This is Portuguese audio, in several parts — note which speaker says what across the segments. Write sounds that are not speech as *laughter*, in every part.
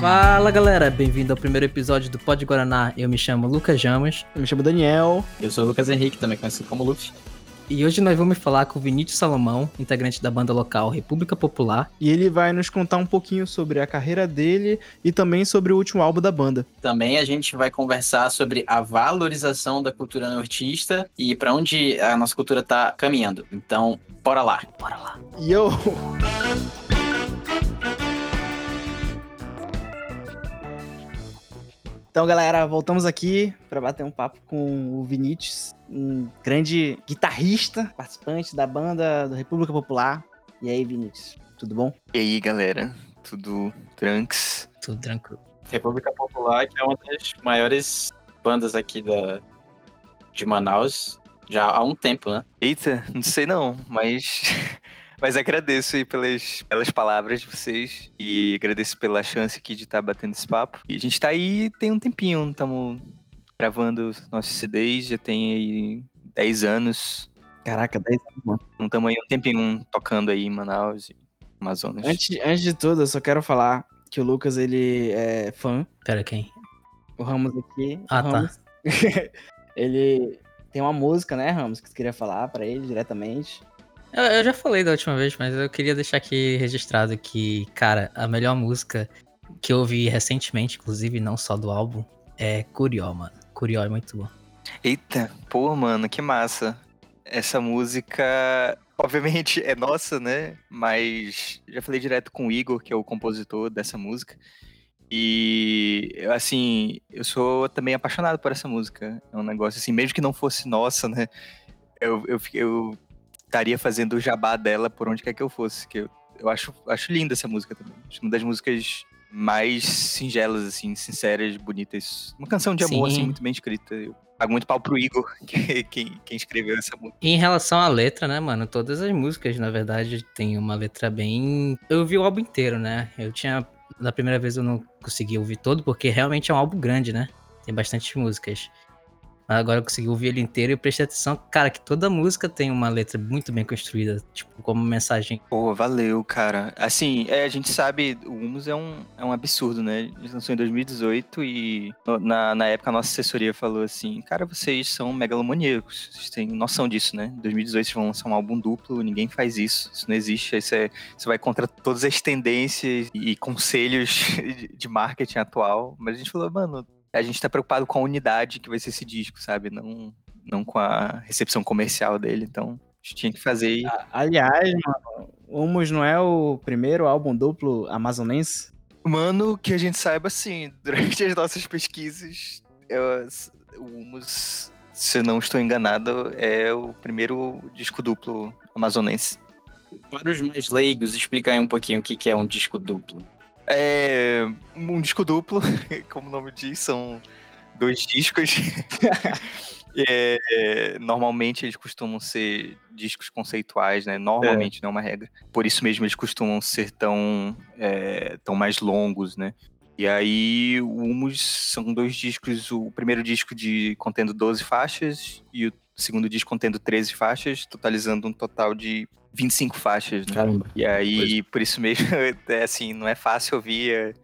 Speaker 1: Fala galera, bem-vindo ao primeiro episódio do Pod Guaraná. Eu me chamo Lucas Jamas.
Speaker 2: Eu me chamo Daniel.
Speaker 3: Eu sou o Lucas Henrique, também conhecido como Luffy.
Speaker 1: E hoje nós vamos falar com o Vinícius Salomão, integrante da banda local República Popular.
Speaker 2: E ele vai nos contar um pouquinho sobre a carreira dele e também sobre o último álbum da banda.
Speaker 3: Também a gente vai conversar sobre a valorização da cultura nortista e para onde a nossa cultura tá caminhando. Então, bora lá.
Speaker 1: Bora lá.
Speaker 2: Yo! Então, galera, voltamos aqui para bater um papo com o Vinícius, um grande guitarrista, participante da banda do República Popular. E aí, Vinícius, tudo bom?
Speaker 4: E aí, galera? Tudo tranks?
Speaker 1: Tudo tranquilo.
Speaker 3: República Popular, que é uma das maiores bandas aqui da, de Manaus, já há um tempo, né?
Speaker 4: Eita, não sei não, mas *laughs* Mas agradeço aí pelas, pelas palavras de vocês e agradeço pela chance aqui de estar tá batendo esse papo. E a gente tá aí tem um tempinho, estamos gravando nossos CDs, já tem aí 10 anos.
Speaker 2: Caraca, 10 anos, mano.
Speaker 4: Não estamos aí um tempinho tocando aí em Manaus e Amazonas.
Speaker 2: Antes, antes de tudo, eu só quero falar que o Lucas, ele é fã.
Speaker 1: Pera, quem?
Speaker 2: O Ramos aqui.
Speaker 1: Ah,
Speaker 2: o Ramos. tá. *laughs* ele tem uma música, né, Ramos, que você queria falar para ele diretamente.
Speaker 1: Eu, eu, já falei da última vez, mas eu queria deixar aqui registrado que, cara, a melhor música que eu ouvi recentemente, inclusive, não só do álbum, é Curió, mano. Curió é muito bom.
Speaker 4: Eita, pô, mano, que massa. Essa música, obviamente, é nossa, né? Mas já falei direto com o Igor, que é o compositor dessa música. E, assim, eu sou também apaixonado por essa música. É um negócio assim, mesmo que não fosse nossa, né? Eu, eu, eu estaria fazendo o jabá dela por onde quer que eu fosse. Que eu, eu acho, acho linda essa música também. Acho uma das músicas mais singelas, assim, sinceras, bonitas. Uma canção de amor, assim, Sim. assim, muito bem escrita. Eu pago muito pau pro Igor, *laughs* que, quem, quem escreveu essa música.
Speaker 1: E em relação à letra, né, mano? Todas as músicas, na verdade, tem uma letra bem. Eu vi o álbum inteiro, né? Eu tinha. Na primeira vez eu não consegui ouvir todo, porque realmente é um álbum grande, né? Tem bastante músicas. Agora eu consegui ouvir ele inteiro e prestei atenção, cara, que toda música tem uma letra muito bem construída, tipo, como mensagem.
Speaker 4: Pô, valeu, cara. Assim, é, a gente sabe, o Humus é um, é um absurdo, né? Eles lançou em 2018 e na, na época a nossa assessoria falou assim, cara, vocês são megalomaníacos, vocês têm noção disso, né? Em 2018 vocês vão lançar um álbum duplo, ninguém faz isso, isso não existe, isso, é, isso vai contra todas as tendências e conselhos *laughs* de marketing atual. Mas a gente falou, mano, a gente tá preocupado com a unidade que vai ser esse disco, sabe? Não, não com a recepção comercial dele. Então, a gente tinha que fazer.
Speaker 2: Aliás, mano, Humus não é o primeiro álbum duplo amazonense?
Speaker 4: Mano, que a gente saiba, sim, *laughs* durante as nossas pesquisas, eu, o Humus, se não estou enganado, é o primeiro disco duplo amazonense.
Speaker 3: Para os mais leigos, explica aí um pouquinho o que é um disco duplo.
Speaker 4: É um disco duplo, *laughs* como o nome diz, são dois discos. *laughs* é, normalmente eles costumam ser discos conceituais, né? Normalmente, é. não é uma regra. Por isso mesmo eles costumam ser tão, é, tão mais longos, né? E aí, o Humus são dois discos, o primeiro disco de contendo 12 faixas e o segundo disco contendo 13 faixas, totalizando um total de 25 faixas, né?
Speaker 2: Caramba.
Speaker 4: E aí, pois. por isso mesmo, *laughs* é assim, não é fácil ouvir. É,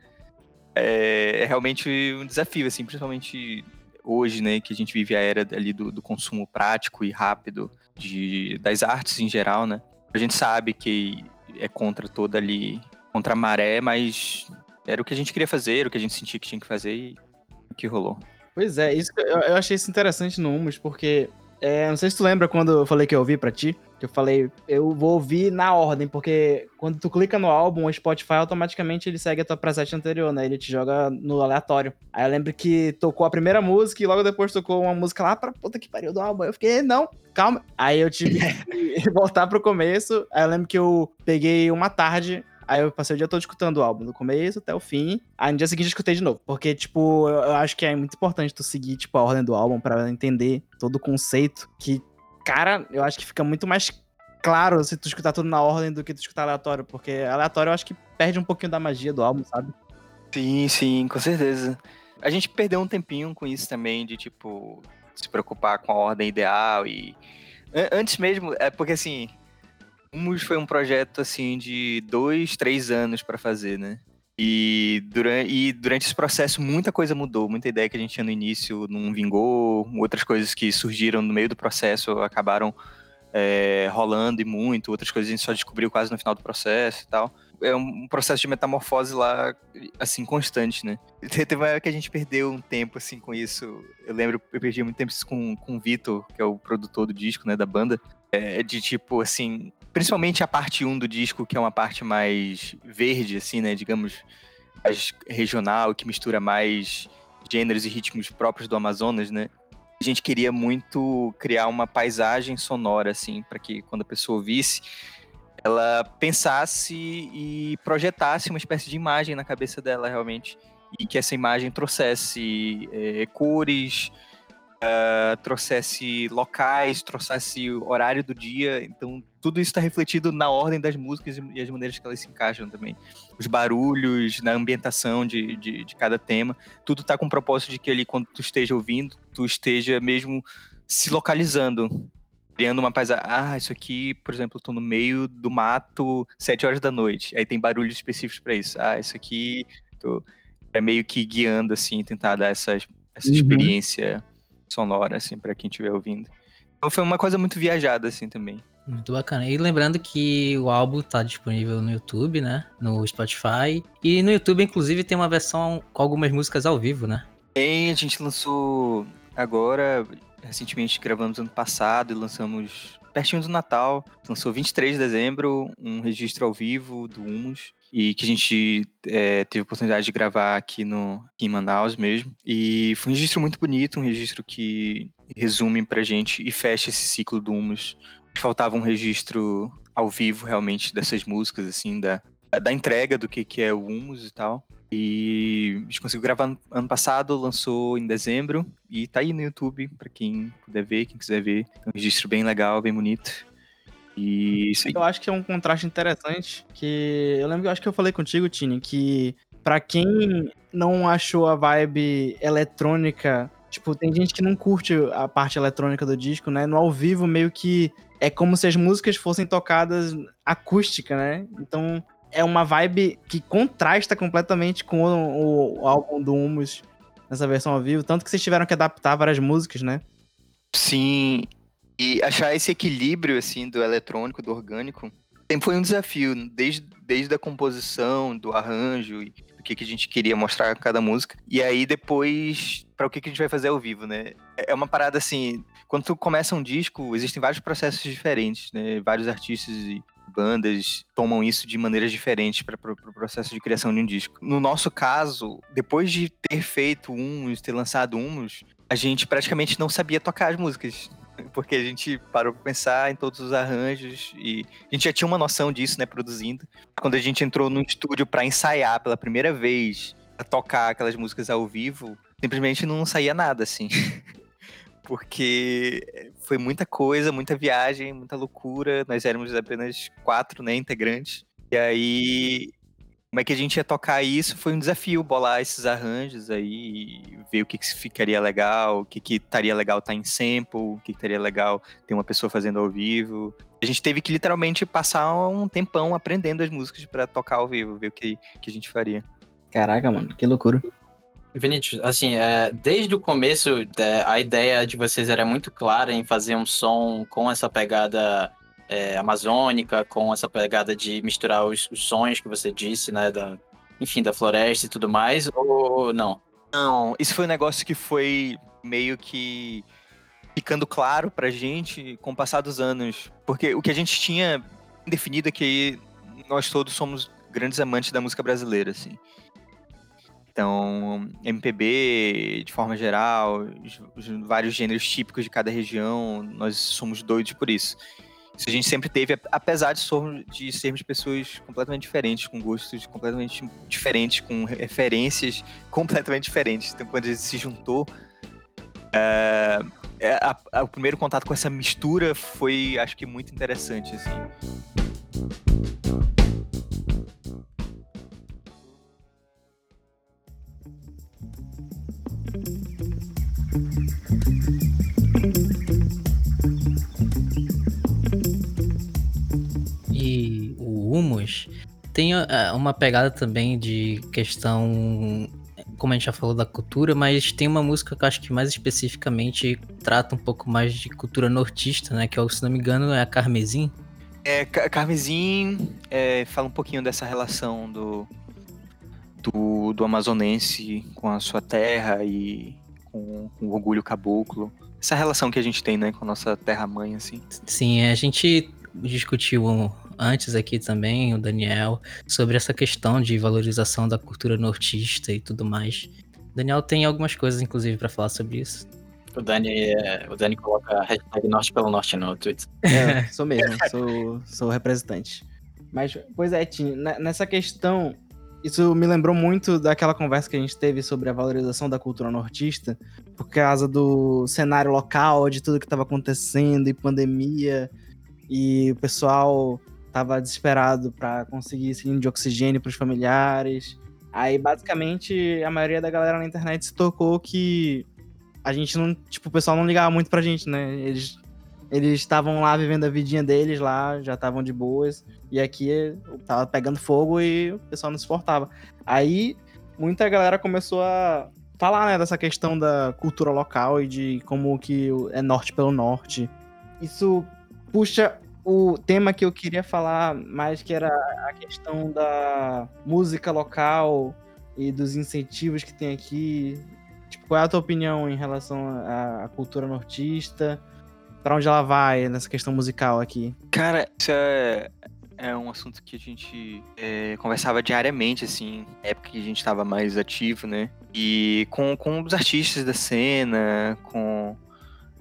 Speaker 4: é, é, realmente um desafio, assim, principalmente hoje, né, que a gente vive a era ali do, do consumo prático e rápido de, das artes em geral, né? A gente sabe que é contra toda ali, contra a maré, mas era o que a gente queria fazer, era o que a gente sentia que tinha que fazer e o que rolou.
Speaker 2: Pois é, isso eu, eu achei isso interessante no Humus, porque é, não sei se tu lembra quando eu falei que eu ouvi pra ti, que eu falei, eu vou ouvir na ordem, porque quando tu clica no álbum, o Spotify automaticamente ele segue a tua preset anterior, né? Ele te joga no aleatório. Aí eu lembro que tocou a primeira música e logo depois tocou uma música lá pra puta que pariu do álbum. Eu fiquei, não, calma. Aí eu tive *laughs* que voltar pro começo. Aí eu lembro que eu peguei uma tarde Aí eu passei o dia todo escutando o álbum, do começo até o fim. Aí no dia seguinte eu escutei de novo. Porque, tipo, eu, acho que é muito importante tu seguir, tipo, a ordem do álbum para entender todo o conceito. Que, cara, eu acho que fica muito mais claro se tu escutar tudo na ordem do que tu escutar aleatório. Porque aleatório eu acho que perde um pouquinho da magia do álbum, sabe?
Speaker 4: Sim, sim, com certeza. A gente perdeu um tempinho com isso também, de, tipo, se preocupar com a ordem ideal e. Antes mesmo, é porque assim, Humus foi um projeto assim de dois, três anos para fazer, né? E durante, e durante esse processo muita coisa mudou, muita ideia que a gente tinha no início não vingou, outras coisas que surgiram no meio do processo acabaram é, rolando e muito, outras coisas a gente só descobriu quase no final do processo e tal. É um processo de metamorfose lá, assim, constante, né? *laughs* Teve uma época que a gente perdeu um tempo, assim, com isso. Eu lembro, eu perdi muito tempo com, com o Vitor, que é o produtor do disco, né, da banda. É, de tipo, assim, principalmente a parte 1 do disco, que é uma parte mais verde, assim, né, digamos, mais regional, que mistura mais gêneros e ritmos próprios do Amazonas, né? A gente queria muito criar uma paisagem sonora, assim, para que quando a pessoa ouvisse, ela pensasse e projetasse uma espécie de imagem na cabeça dela, realmente. E que essa imagem trouxesse é, cores, uh, trouxesse locais, trouxesse horário do dia. Então, tudo isso está refletido na ordem das músicas e as maneiras que elas se encaixam também. Os barulhos, na ambientação de, de, de cada tema. Tudo está com o propósito de que ali, quando tu esteja ouvindo, tu esteja mesmo se localizando. Criando uma paisagem. Ah, isso aqui, por exemplo, eu tô no meio do mato, sete horas da noite. Aí tem barulhos específicos para isso. Ah, isso aqui. Tô... É meio que guiando, assim, tentar dar essa, essa uhum. experiência sonora, assim, para quem estiver ouvindo. Então foi uma coisa muito viajada, assim, também.
Speaker 1: Muito bacana. E lembrando que o álbum tá disponível no YouTube, né? No Spotify. E no YouTube, inclusive, tem uma versão com algumas músicas ao vivo, né?
Speaker 4: Tem, a gente lançou agora, recentemente gravamos ano passado e lançamos pertinho do Natal. Lançou 23 de dezembro, um registro ao vivo do Humus e que a gente é, teve a oportunidade de gravar aqui, no, aqui em Manaus mesmo. E foi um registro muito bonito, um registro que resume pra gente e fecha esse ciclo do Humus. Faltava um registro ao vivo, realmente, dessas músicas, assim, da, da entrega do que, que é o Humus e tal. E a gente conseguiu gravar no ano passado, lançou em dezembro e tá aí no YouTube para quem puder ver, quem quiser ver. É um registro bem legal, bem bonito. E isso aí.
Speaker 2: Eu acho que é um contraste interessante, que eu lembro que eu acho que eu falei contigo, Tini, que para quem não achou a vibe eletrônica, tipo, tem gente que não curte a parte eletrônica do disco, né? No ao vivo meio que é como se as músicas fossem tocadas acústica, né? Então é uma vibe que contrasta completamente com o, o álbum do Humus nessa versão ao vivo, tanto que vocês tiveram que adaptar várias músicas, né?
Speaker 4: Sim, e achar esse equilíbrio, assim, do eletrônico, do orgânico, sempre foi um desafio, desde, desde a composição, do arranjo e do que, que a gente queria mostrar a cada música. E aí, depois, para o que, que a gente vai fazer ao vivo, né? É uma parada, assim, quando tu começa um disco, existem vários processos diferentes, né? Vários artistas e bandas tomam isso de maneiras diferentes para o pro processo de criação de um disco. No nosso caso, depois de ter feito uns, ter lançado uns, a gente praticamente não sabia tocar as músicas *laughs* porque a gente parou pra pensar em todos os arranjos e a gente já tinha uma noção disso, né, produzindo. Quando a gente entrou no estúdio para ensaiar pela primeira vez, a tocar aquelas músicas ao vivo, simplesmente não saía nada, assim. *laughs* porque foi muita coisa, muita viagem, muita loucura. Nós éramos apenas quatro, né, integrantes. E aí como é que a gente ia tocar isso foi um desafio, bolar esses arranjos aí, ver o que, que ficaria legal, o que, que estaria legal estar tá em sample, o que, que estaria legal ter uma pessoa fazendo ao vivo. A gente teve que literalmente passar um tempão aprendendo as músicas para tocar ao vivo, ver o que, que a gente faria.
Speaker 2: Caraca, mano, que loucura.
Speaker 3: Vinícius, assim, é, desde o começo, é, a ideia de vocês era muito clara em fazer um som com essa pegada é, amazônica, com essa pegada de misturar os, os sons que você disse, né? Da, enfim, da floresta e tudo mais, ou não?
Speaker 4: Não, isso foi um negócio que foi meio que ficando claro pra gente com o passar dos anos. Porque o que a gente tinha definido é que nós todos somos grandes amantes da música brasileira, assim. Então, MPB, de forma geral, os, os vários gêneros típicos de cada região, nós somos doidos por isso. Isso a gente sempre teve, apesar de, somos, de sermos pessoas completamente diferentes, com gostos completamente diferentes, com referências *laughs* completamente diferentes. Então, quando a gente se juntou, é, a, a, o primeiro contato com essa mistura foi, acho que, muito interessante. Assim.
Speaker 1: Tem uh, uma pegada também de questão, como a gente já falou da cultura, mas tem uma música que eu acho que mais especificamente trata um pouco mais de cultura nortista, né? Que, se não me engano, é a Carmesim.
Speaker 4: É, Carmesim é, fala um pouquinho dessa relação do, do, do amazonense com a sua terra e com, com o orgulho caboclo. Essa relação que a gente tem, né, com a nossa terra-mãe, assim.
Speaker 1: Sim, a gente discutiu antes aqui também, o Daniel, sobre essa questão de valorização da cultura nortista e tudo mais. O Daniel tem algumas coisas, inclusive, para falar sobre isso.
Speaker 3: O Dani, é, o Dani coloca a hashtag Norte pelo Norte no Twitter.
Speaker 2: É, *laughs* sou mesmo, sou, sou representante. Mas, pois é, Tim, nessa questão, isso me lembrou muito daquela conversa que a gente teve sobre a valorização da cultura nortista, por causa do cenário local, de tudo que estava acontecendo, e pandemia, e o pessoal tava desesperado para conseguir cilindro de oxigênio para os familiares. Aí, basicamente, a maioria da galera na internet se tocou que a gente não. Tipo, o pessoal não ligava muito pra gente, né? Eles eles estavam lá vivendo a vidinha deles lá, já estavam de boas. E aqui tava pegando fogo e o pessoal não suportava. Aí muita galera começou a falar, né, dessa questão da cultura local e de como que é norte pelo norte. Isso puxa o tema que eu queria falar mais, que era a questão da música local e dos incentivos que tem aqui. Tipo, qual é a tua opinião em relação à cultura nortista? Para onde ela vai nessa questão musical aqui?
Speaker 4: Cara, isso é, é um assunto que a gente é, conversava diariamente, assim, época que a gente estava mais ativo, né? E com, com os artistas da cena, com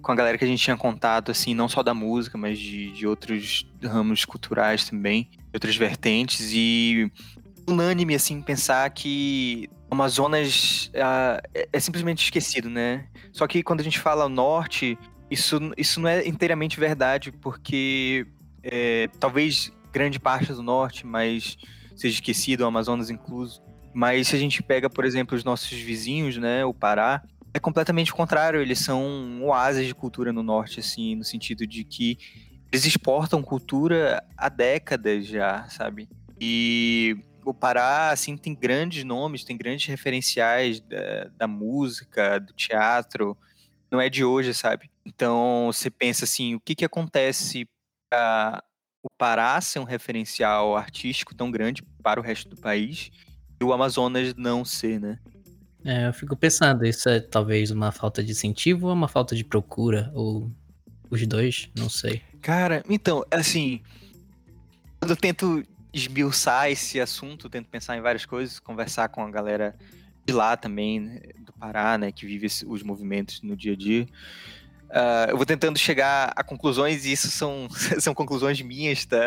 Speaker 4: com a galera que a gente tinha contato, assim, não só da música, mas de, de outros ramos culturais também, outras vertentes, e unânime, assim, pensar que Amazonas uh, é, é, simplesmente esquecido, né? Só que quando a gente fala norte, isso, isso não é inteiramente verdade, porque é, talvez grande parte do norte, mas seja esquecido, o Amazonas incluso. Mas se a gente pega, por exemplo, os nossos vizinhos, né, o Pará, é completamente o contrário. Eles são oásis de cultura no norte, assim, no sentido de que eles exportam cultura há décadas já, sabe? E o Pará, assim, tem grandes nomes, tem grandes referenciais da, da música, do teatro. Não é de hoje, sabe? Então, você pensa assim, o que que acontece para o Pará ser um referencial artístico tão grande para o resto do país e o Amazonas não ser, né?
Speaker 1: É, eu fico pensando, isso é talvez uma falta de incentivo ou uma falta de procura? Ou os dois? Não sei.
Speaker 4: Cara, então, assim. Quando eu tento esmiuçar esse assunto, tento pensar em várias coisas, conversar com a galera de lá também, né, do Pará, né, que vive os movimentos no dia a dia. Uh, eu vou tentando chegar a conclusões e isso são, *laughs* são conclusões minhas, tá?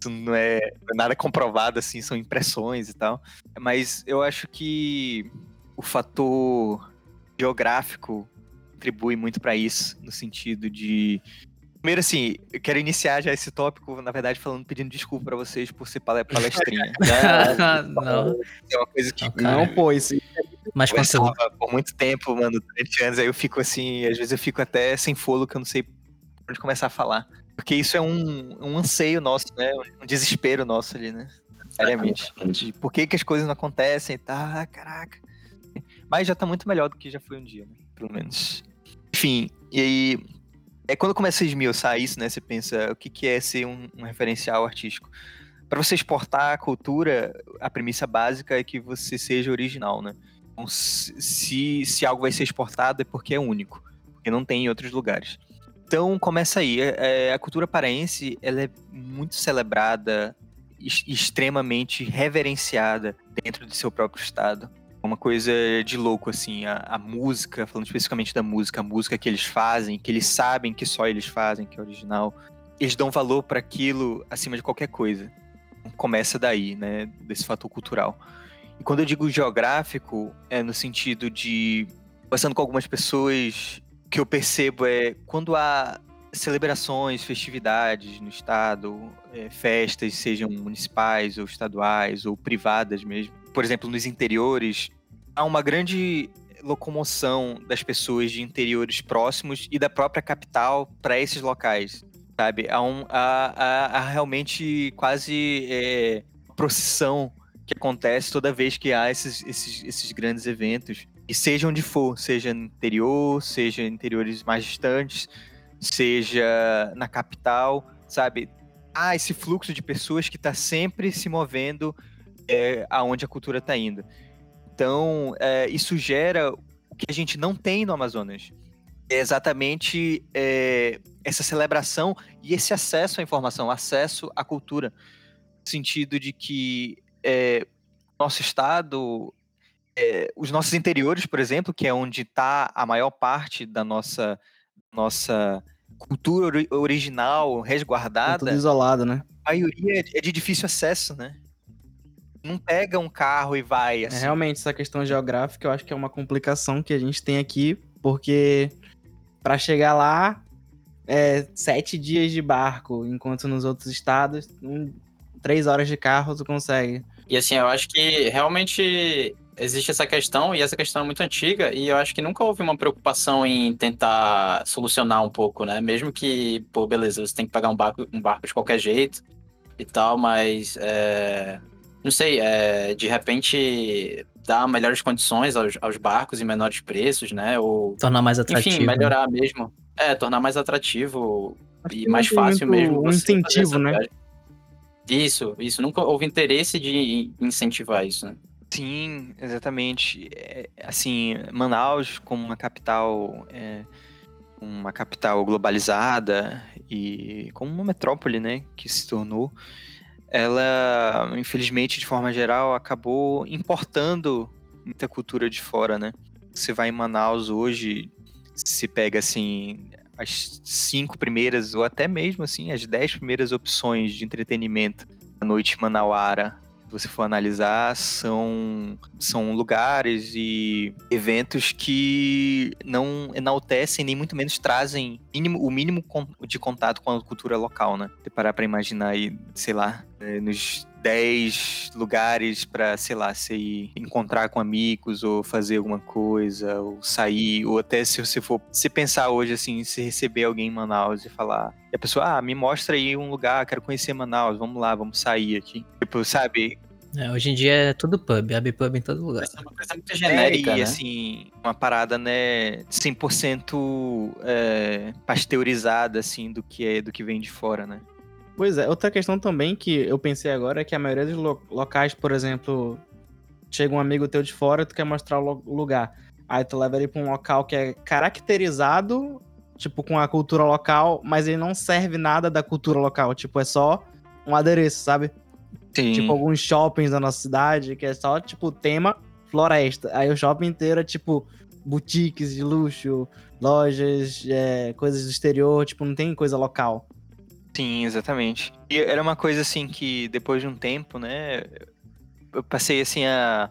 Speaker 4: Isso não é, não é nada comprovado, assim, são impressões e tal. Mas eu acho que o fator geográfico contribui muito para isso, no sentido de. Primeiro, assim, eu quero iniciar já esse tópico, na verdade, falando, pedindo desculpa para vocês por ser palestrinha. *laughs*
Speaker 1: não.
Speaker 4: É uma coisa que.
Speaker 2: Não, pô, isso.
Speaker 1: Mas quando
Speaker 4: por muito tempo, mano, durante anos, aí eu fico assim, às vezes eu fico até sem fôlego, que eu não sei por onde começar a falar. Porque isso é um, um anseio nosso, né? Um desespero nosso ali, né? Seriamente. De por que, que as coisas não acontecem e tá, caraca. Mas já tá muito melhor do que já foi um dia, né? Pelo menos. Enfim, e aí. É quando começa a esmiuçar isso, né? Você pensa o que, que é ser um, um referencial artístico. Para você exportar a cultura, a premissa básica é que você seja original, né? Então, se, se algo vai ser exportado é porque é único, porque não tem em outros lugares. Então começa aí. É, é, a cultura paraense ela é muito celebrada, extremamente reverenciada dentro do seu próprio estado. É uma coisa de louco, assim, a, a, música, falando especificamente da música, a música que eles fazem, que eles sabem que só eles fazem, que é original, eles dão valor para aquilo acima de qualquer coisa. Começa daí, né, desse fator cultural. E quando eu digo geográfico, é no sentido de, conversando com algumas pessoas que eu percebo é quando há celebrações, festividades no estado, é, festas, sejam municipais ou estaduais ou privadas mesmo. Por exemplo, nos interiores, há uma grande locomoção das pessoas de interiores próximos e da própria capital para esses locais. sabe? Há, um, há, há, há realmente quase é, procissão que acontece toda vez que há esses, esses, esses grandes eventos. E seja onde for, seja no interior, seja em interiores mais distantes, seja na capital, sabe? Há esse fluxo de pessoas que está sempre se movendo é, aonde a cultura está indo. Então, é, isso gera o que a gente não tem no Amazonas. É exatamente é, essa celebração e esse acesso à informação, acesso à cultura. No sentido de que é, nosso estado, é, os nossos interiores, por exemplo, que é onde está a maior parte da nossa, nossa cultura original, resguardada.
Speaker 2: Tá tudo isolado, né?
Speaker 4: A maioria é de difícil acesso, né? Não pega um carro e vai.
Speaker 2: É,
Speaker 4: Assim.
Speaker 2: É, realmente, essa questão geográfica eu acho que é uma complicação que a gente tem aqui, porque para chegar lá é sete dias de barco, enquanto nos outros estados, um, três horas de carro tu consegue.
Speaker 3: E assim, eu acho que realmente existe essa questão, e essa questão é muito antiga, e eu acho que nunca houve uma preocupação em tentar solucionar um pouco, né? Mesmo que, pô, beleza, você tem que pagar um barco, um barco de qualquer jeito e tal, mas é, não sei, é, de repente dar melhores condições aos, aos, barcos e menores preços, né? Ou
Speaker 1: tornar mais atrativo.
Speaker 3: Enfim, melhorar mesmo. É, tornar mais atrativo Acho e mais fácil mesmo.
Speaker 2: Um incentivo, né?
Speaker 3: Viagem. Isso, isso. Nunca houve interesse de incentivar isso, né?
Speaker 4: Sim, exatamente. É, assim, Manaus, como uma capital, é, uma capital globalizada e como uma metrópole, né, que se tornou, ela, infelizmente, de forma geral, acabou importando muita cultura de fora, né? Você vai em Manaus hoje, se pega assim as cinco primeiras ou até mesmo assim as dez primeiras opções de entretenimento da noite manauara se você for analisar, são, são lugares e eventos que não enaltecem, nem muito menos trazem mínimo, o mínimo de contato com a cultura local, né? Se parar pra imaginar aí, sei lá, é, nos 10 lugares para, sei lá, ir encontrar com amigos ou fazer alguma coisa, ou sair, ou até se você for se pensar hoje assim, se receber alguém em Manaus e falar, e a pessoa, ah, me mostra aí um lugar, quero conhecer Manaus, vamos lá, vamos sair aqui. Tipo, sabe?
Speaker 1: É, hoje em dia é tudo pub, abre pub em todo lugar.
Speaker 3: É uma coisa muito genérica,
Speaker 4: é, e,
Speaker 3: né?
Speaker 4: assim, uma parada, né, 100% é, pasteurizada, assim, do que, é, do que vem de fora, né?
Speaker 2: Pois é, outra questão também que eu pensei agora é que a maioria dos lo locais, por exemplo, chega um amigo teu de fora, tu quer mostrar o lugar. Aí tu leva ele pra um local que é caracterizado, tipo, com a cultura local, mas ele não serve nada da cultura local. Tipo, é só um adereço, sabe?
Speaker 4: Sim.
Speaker 2: Tipo, alguns shoppings da nossa cidade, que é só, tipo, tema floresta. Aí o shopping inteiro é, tipo, boutiques de luxo, lojas, é, coisas do exterior, tipo, não tem coisa local.
Speaker 4: Sim, exatamente. E era uma coisa assim que depois de um tempo, né, eu passei assim a,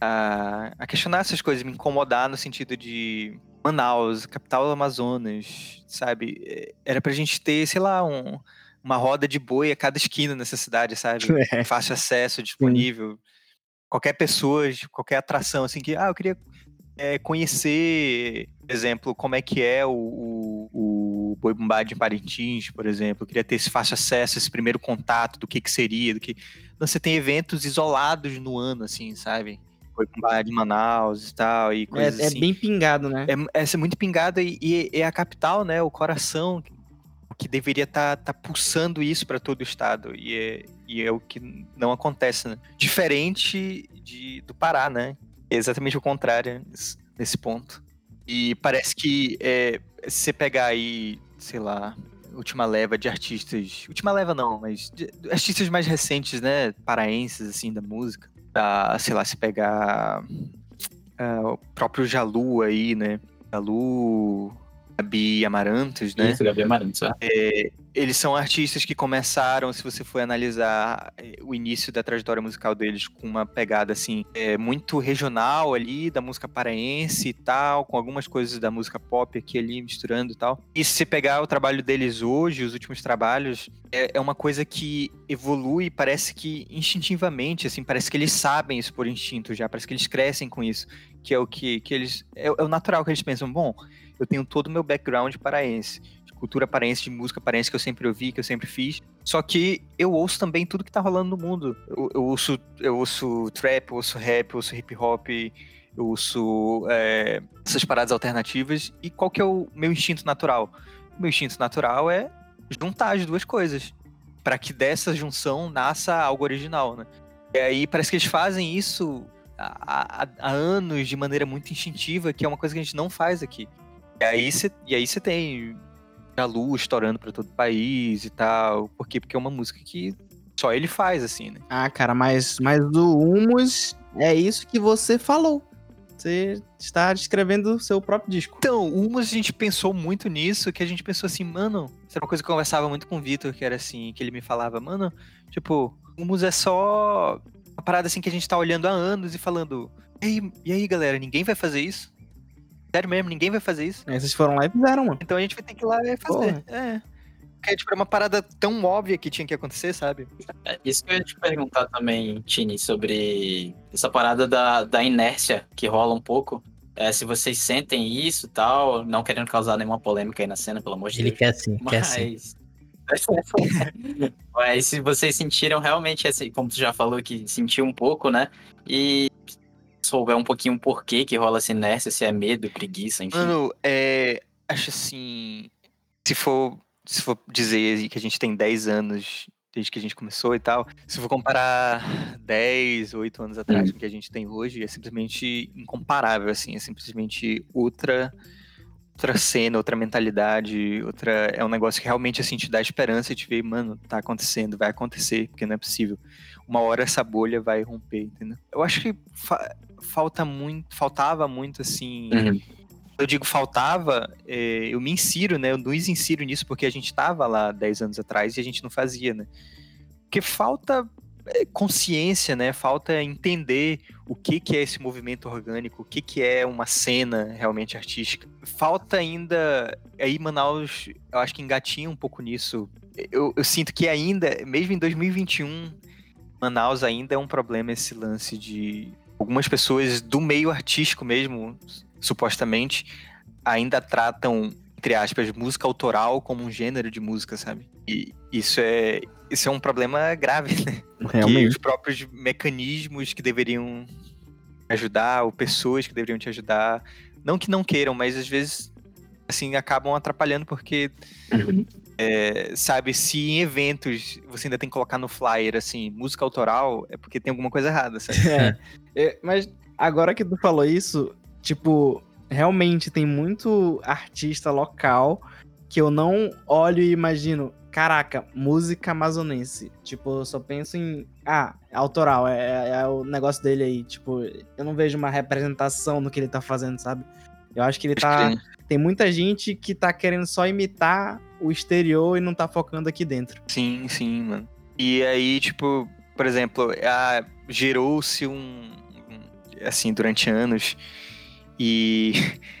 Speaker 4: a, a questionar essas coisas, me incomodar no sentido de Manaus, capital do Amazonas, sabe? Era pra gente ter, sei lá, um, uma roda de boi a cada esquina nessa cidade, sabe? *laughs*
Speaker 2: É.
Speaker 4: Fácil acesso, disponível. Sim. Qualquer pessoa, qualquer atração, assim, que, ah, eu queria é, conhecer, por exemplo, como é que é o, o, o Boi Bumbá de Parintins, por exemplo. Eu queria ter esse fácil acesso, esse primeiro contato do que que seria, do que... Você tem eventos isolados no ano, assim, sabe? Boi Bumbá de Manaus e tal, e coisas
Speaker 2: é,
Speaker 4: assim.
Speaker 2: É bem pingado, né?
Speaker 4: É, é muito pingado e, e é a capital, né? O coração que deveria estar tá, tá pulsando isso para todo o estado e é, e é o que não acontece, né? Diferente de, do Pará, né? É exatamente o contrário nesse ponto. E parece que é, se você pegar aí, sei lá, última leva de artistas, última leva não, mas de, artistas mais recentes, né, paraenses assim da música, da, sei lá, se pegar uh, o próprio Jalu aí, né? Jalu, Gabi Amarantos, né?
Speaker 3: Isso, Gabi Amarantos, é.
Speaker 4: é. Eles são artistas que começaram, se você for analisar é, o início da trajetória musical deles, com uma pegada assim, é, muito regional ali, da música paraense e tal, com algumas coisas da música pop aqui ali misturando e tal. E se pegar o trabalho deles hoje, os últimos trabalhos, é, é uma coisa que evolui, parece que instintivamente, assim, parece que eles sabem isso por instinto já, parece que eles crescem com isso, que é o que, que eles. É, é o natural que eles pensam, bom eu tenho todo o meu background paraense. cultura paraense, de música paraense que eu sempre ouvi, que eu sempre fiz. Só que eu ouço também tudo que tá rolando no mundo. Eu, eu ouço, eu ouço trap, eu ouço rap, eu ouço hip hop, eu ouço é, essas paradas alternativas. E qual que é o meu instinto natural? O meu instinto natural é juntar as duas coisas. para que dessa junção nasça algo original, né? E aí parece que eles fazem isso há, há, há anos de maneira muito instintiva, que é uma coisa que a gente não faz aqui. E aí você, e aí você tem a luz estourando para todo o país e tal. Por quê? Porque é uma música que só ele faz, assim, né?
Speaker 2: Ah, cara, mas, mas o Humus é isso que você falou. Você está descrevendo o seu próprio disco.
Speaker 4: Então, o Humus a gente pensou muito nisso, que a gente pensou assim, mano, isso era uma coisa que eu conversava muito com o Vitor, que era assim, que ele me falava, mano, tipo, Humus é só uma parada assim que a gente tá olhando há anos e falando, e aí, e aí galera, ninguém vai fazer isso? Sério mesmo, ninguém vai fazer isso?
Speaker 2: Vocês foram lá e fizeram, mano.
Speaker 4: Então a gente vai ter que ir lá e fazer. Porra. É. Porque, tipo, era uma parada tão óbvia que tinha que acontecer, sabe?
Speaker 3: É, isso que eu ia te perguntar também, Tini, sobre essa parada da, da inércia que rola um pouco. É, se vocês sentem isso e tal, não querendo causar nenhuma polêmica aí na cena, pelo amor de
Speaker 1: Ele
Speaker 3: Deus.
Speaker 1: quer sim,
Speaker 3: Mas...
Speaker 1: quer sim. *laughs*
Speaker 3: Mas se vocês sentiram realmente, assim, como tu já falou, que sentiu um pouco, né? E souber um pouquinho o porquê que rola essa inércia, se é medo, preguiça, enfim.
Speaker 4: Mano, é, acho assim, se for, se for dizer que a gente tem 10 anos desde que a gente começou e tal, se for comparar 10, 8 anos atrás hum. com o que a gente tem hoje, é simplesmente incomparável, assim, é simplesmente outra outra cena, outra mentalidade, outra é um negócio que realmente assim te dá esperança e te vê, mano, tá acontecendo, vai acontecer, porque não é possível. Uma hora essa bolha vai romper, entendeu? Eu acho que fa falta muito, faltava muito assim. Uhum. Eu digo faltava, é, eu me insiro, né? Eu nos insiro nisso porque a gente tava lá 10 anos atrás e a gente não fazia, né? Porque falta é, consciência, né? Falta entender o que, que é esse movimento orgânico, o que, que é uma cena realmente artística. Falta ainda. Aí Manaus, eu acho que engatinha um pouco nisso. Eu, eu sinto que ainda, mesmo em 2021, Manaus ainda é um problema esse lance de algumas pessoas do meio artístico mesmo, supostamente, ainda tratam, entre aspas, música autoral como um gênero de música, sabe? E isso é, isso é um problema grave, né? Porque Realmente. os próprios mecanismos que deveriam ajudar, ou pessoas que deveriam te ajudar, não que não queiram, mas às vezes, assim, acabam atrapalhando porque uhum. É, sabe, se em eventos você ainda tem que colocar no flyer, assim, música autoral, é porque tem alguma coisa errada, sabe? *laughs*
Speaker 2: É. é, mas agora que tu falou isso, tipo, realmente tem muito artista local que eu não olho e imagino, caraca, música amazonense. Tipo, eu só penso em. Ah, autoral, é, é, o negócio dele aí. Tipo, eu não vejo uma representação no que ele tá fazendo, sabe? Eu acho que ele tá. Tem muita gente que tá querendo só imitar o exterior e não tá focando aqui dentro.
Speaker 4: Sim, sim, mano. E aí, tipo, por exemplo, gerou-se um, um. Assim, durante anos. E. *laughs*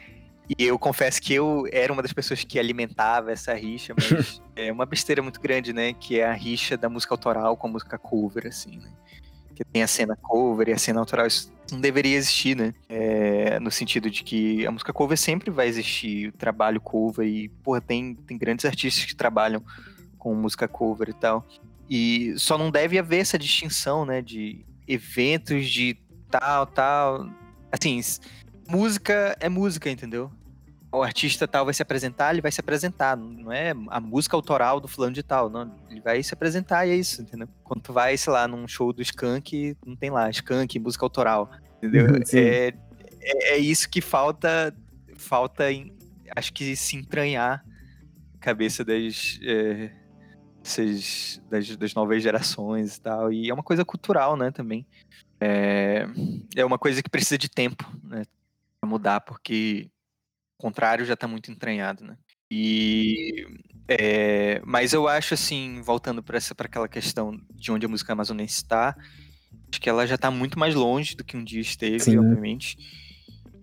Speaker 4: E eu confesso que eu era uma das pessoas que alimentava essa rixa, mas *laughs* é uma besteira muito grande, né? Que é a rixa da música autoral com a música cover, assim, né? Que tem a cena cover e a cena autoral. Isso não deveria existir, né? É, no sentido de que a música cover sempre vai existir, o trabalho cover e, porra, tem, tem grandes artistas que trabalham com música cover e tal. E só não deve haver essa distinção, né, de eventos de tal, tal. Assim, música é música, entendeu? O artista tal vai se apresentar, ele vai se apresentar. Não é a música autoral do fulano de tal, não. Ele vai se apresentar e é isso, entendeu? Quando tu vai, sei lá, num show do Skank, não tem lá, Skank, música autoral, entendeu? *laughs* É, é, é, isso que falta, falta, em, acho que se entranhar a cabeça das, é, das, das novas gerações e tal. E é uma coisa cultural, né, também. É, é uma coisa que precisa de tempo, né? Pra mudar, porque contrário já está muito entranhado, né? E é, mas eu acho assim, voltando para essa para aquela questão de onde a música amazonense está, acho que ela já está muito mais longe do que um dia esteve, Sim. obviamente.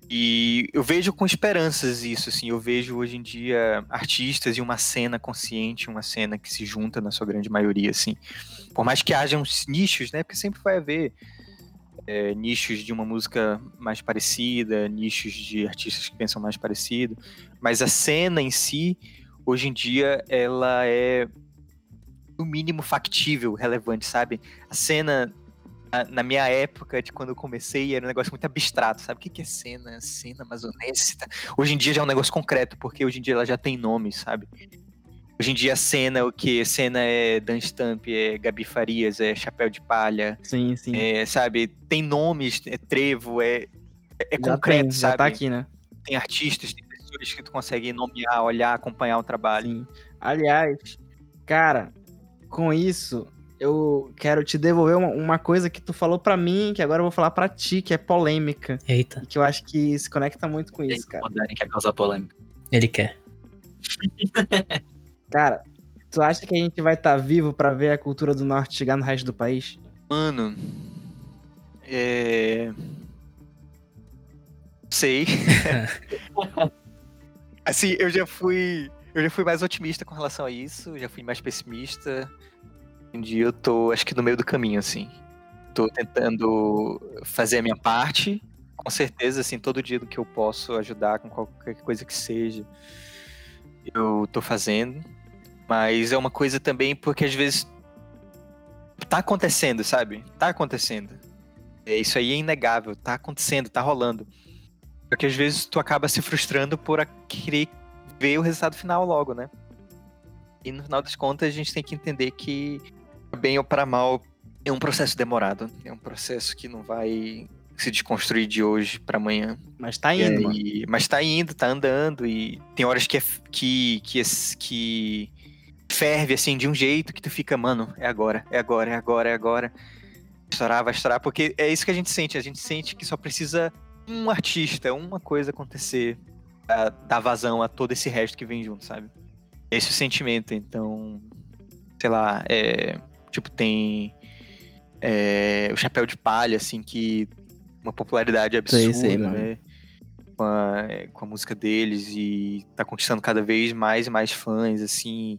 Speaker 4: E eu vejo com esperanças isso, assim, eu vejo hoje em dia artistas e uma cena consciente, uma cena que se junta na sua grande maioria, assim. Por mais que haja uns nichos, né? Porque sempre vai haver é, nichos de uma música mais parecida, nichos de artistas que pensam mais parecido, mas a cena em si, hoje em dia ela é no mínimo factível, relevante, sabe? A cena na minha época, de quando eu comecei, era um negócio muito abstrato, sabe? O que, é cena? Cena amazonense? Hoje em dia já é um negócio concreto, porque hoje em dia ela já tem nome, sabe? Hoje em dia a cena, o que? Cena é Dan Stamp, é Gabi Farias, é Chapéu de Palha.
Speaker 2: Sim, sim.
Speaker 4: É, sabe? Tem nomes, é Trevo, é, é concreto,
Speaker 2: tem,
Speaker 4: sabe?
Speaker 2: Já tá aqui, né?
Speaker 4: Tem artistas, tem pessoas que tu consegue nomear, olhar, acompanhar o trabalho. Sim.
Speaker 2: Aliás, cara, com isso, eu quero te devolver uma, uma coisa que tu falou para mim, que agora eu vou falar para ti, que é polêmica.
Speaker 1: Eita.
Speaker 2: E que eu acho que se conecta muito com isso, cara.
Speaker 3: O quer causar polêmica.
Speaker 1: Ele quer. *laughs*
Speaker 2: cara, tu acha que a gente vai estar tá vivo para ver a cultura do norte chegar no resto do país?
Speaker 4: Mano, é. Sei. *laughs* assim, eu já fui. Eu já fui mais otimista com relação a isso, já fui mais pessimista. Hoje em dia eu tô, acho que no meio do caminho, assim. Tô tentando fazer a minha parte. Com certeza, assim, todo dia do que eu posso ajudar com qualquer coisa que seja, eu tô fazendo. Mas é uma coisa também porque às vezes tá acontecendo, sabe? Tá acontecendo. É, isso aí é inegável, tá acontecendo, tá rolando. Porque às vezes tu acaba se frustrando por querer ver o resultado final logo, né? E no final das contas a gente tem que entender que bem ou para mal, é um processo demorado. É um processo que não vai se desconstruir de hoje para amanhã.
Speaker 2: Mas tá indo.
Speaker 4: Aí, mas tá indo, tá andando. E tem horas que, é, que, que, é, que ferve assim de um jeito que tu fica, mano, é agora, é agora, é agora, é agora. Estourar, vai estourar, porque é isso que a gente sente. A gente sente que só precisa um artista, uma coisa acontecer pra dar vazão a todo esse resto que vem junto, sabe? Esse é o sentimento. Então, sei lá, é Tipo, tem é, o Chapéu de Palha, assim, que uma popularidade absurda, sei, né? Com a, com a, música deles e tá conquistando cada vez mais e mais fãs, assim.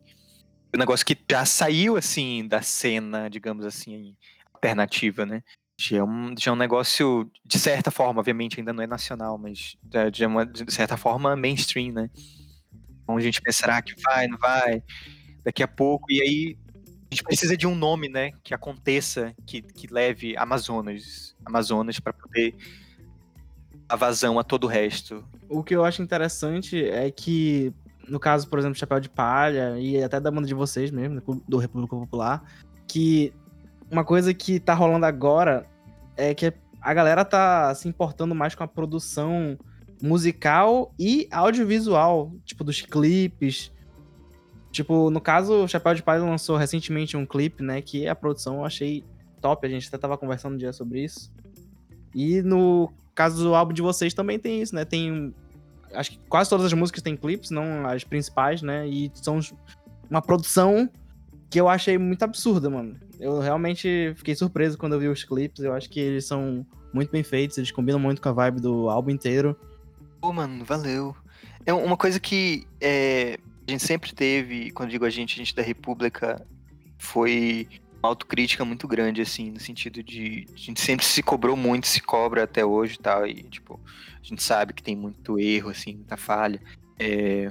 Speaker 4: Um negócio que já saiu, assim, da cena, digamos assim, alternativa, né? Já é, um, já é um negócio, de certa forma, obviamente ainda não é nacional, mas já é uma, de certa forma mainstream, né? Então a gente pensará que vai, não vai, daqui a pouco, e aí a gente precisa de um nome, né, que aconteça, que, que leve Amazonas, Amazonas para poder a vazão a todo o resto.
Speaker 2: O que eu acho interessante é que, no caso, por exemplo, Chapéu de Palha e até da banda de vocês mesmo, do República Popular, que uma coisa que tá rolando agora é que a galera tá se importando mais com a produção musical e audiovisual, tipo dos clipes, Tipo, no caso, o Chapéu de Palha lançou recentemente um clipe, né? Que a produção eu achei top. A gente até tava conversando um dia sobre isso. E no caso do álbum de vocês também tem isso, né? Tem. Acho que quase todas as músicas têm clipes, não as principais, né? E são uma produção que eu achei muito absurda, mano. Eu realmente fiquei surpreso quando eu vi os clipes. Eu acho que eles são muito bem feitos, eles combinam muito com a vibe do álbum inteiro.
Speaker 4: Pô, mano, valeu. É uma coisa que é, a gente sempre teve, quando digo a gente, a gente da República, foi autocrítica muito grande, assim, no sentido de a gente sempre se cobrou muito, se cobra até hoje e tal, e, tipo, a gente sabe que tem muito erro, assim, muita falha. É...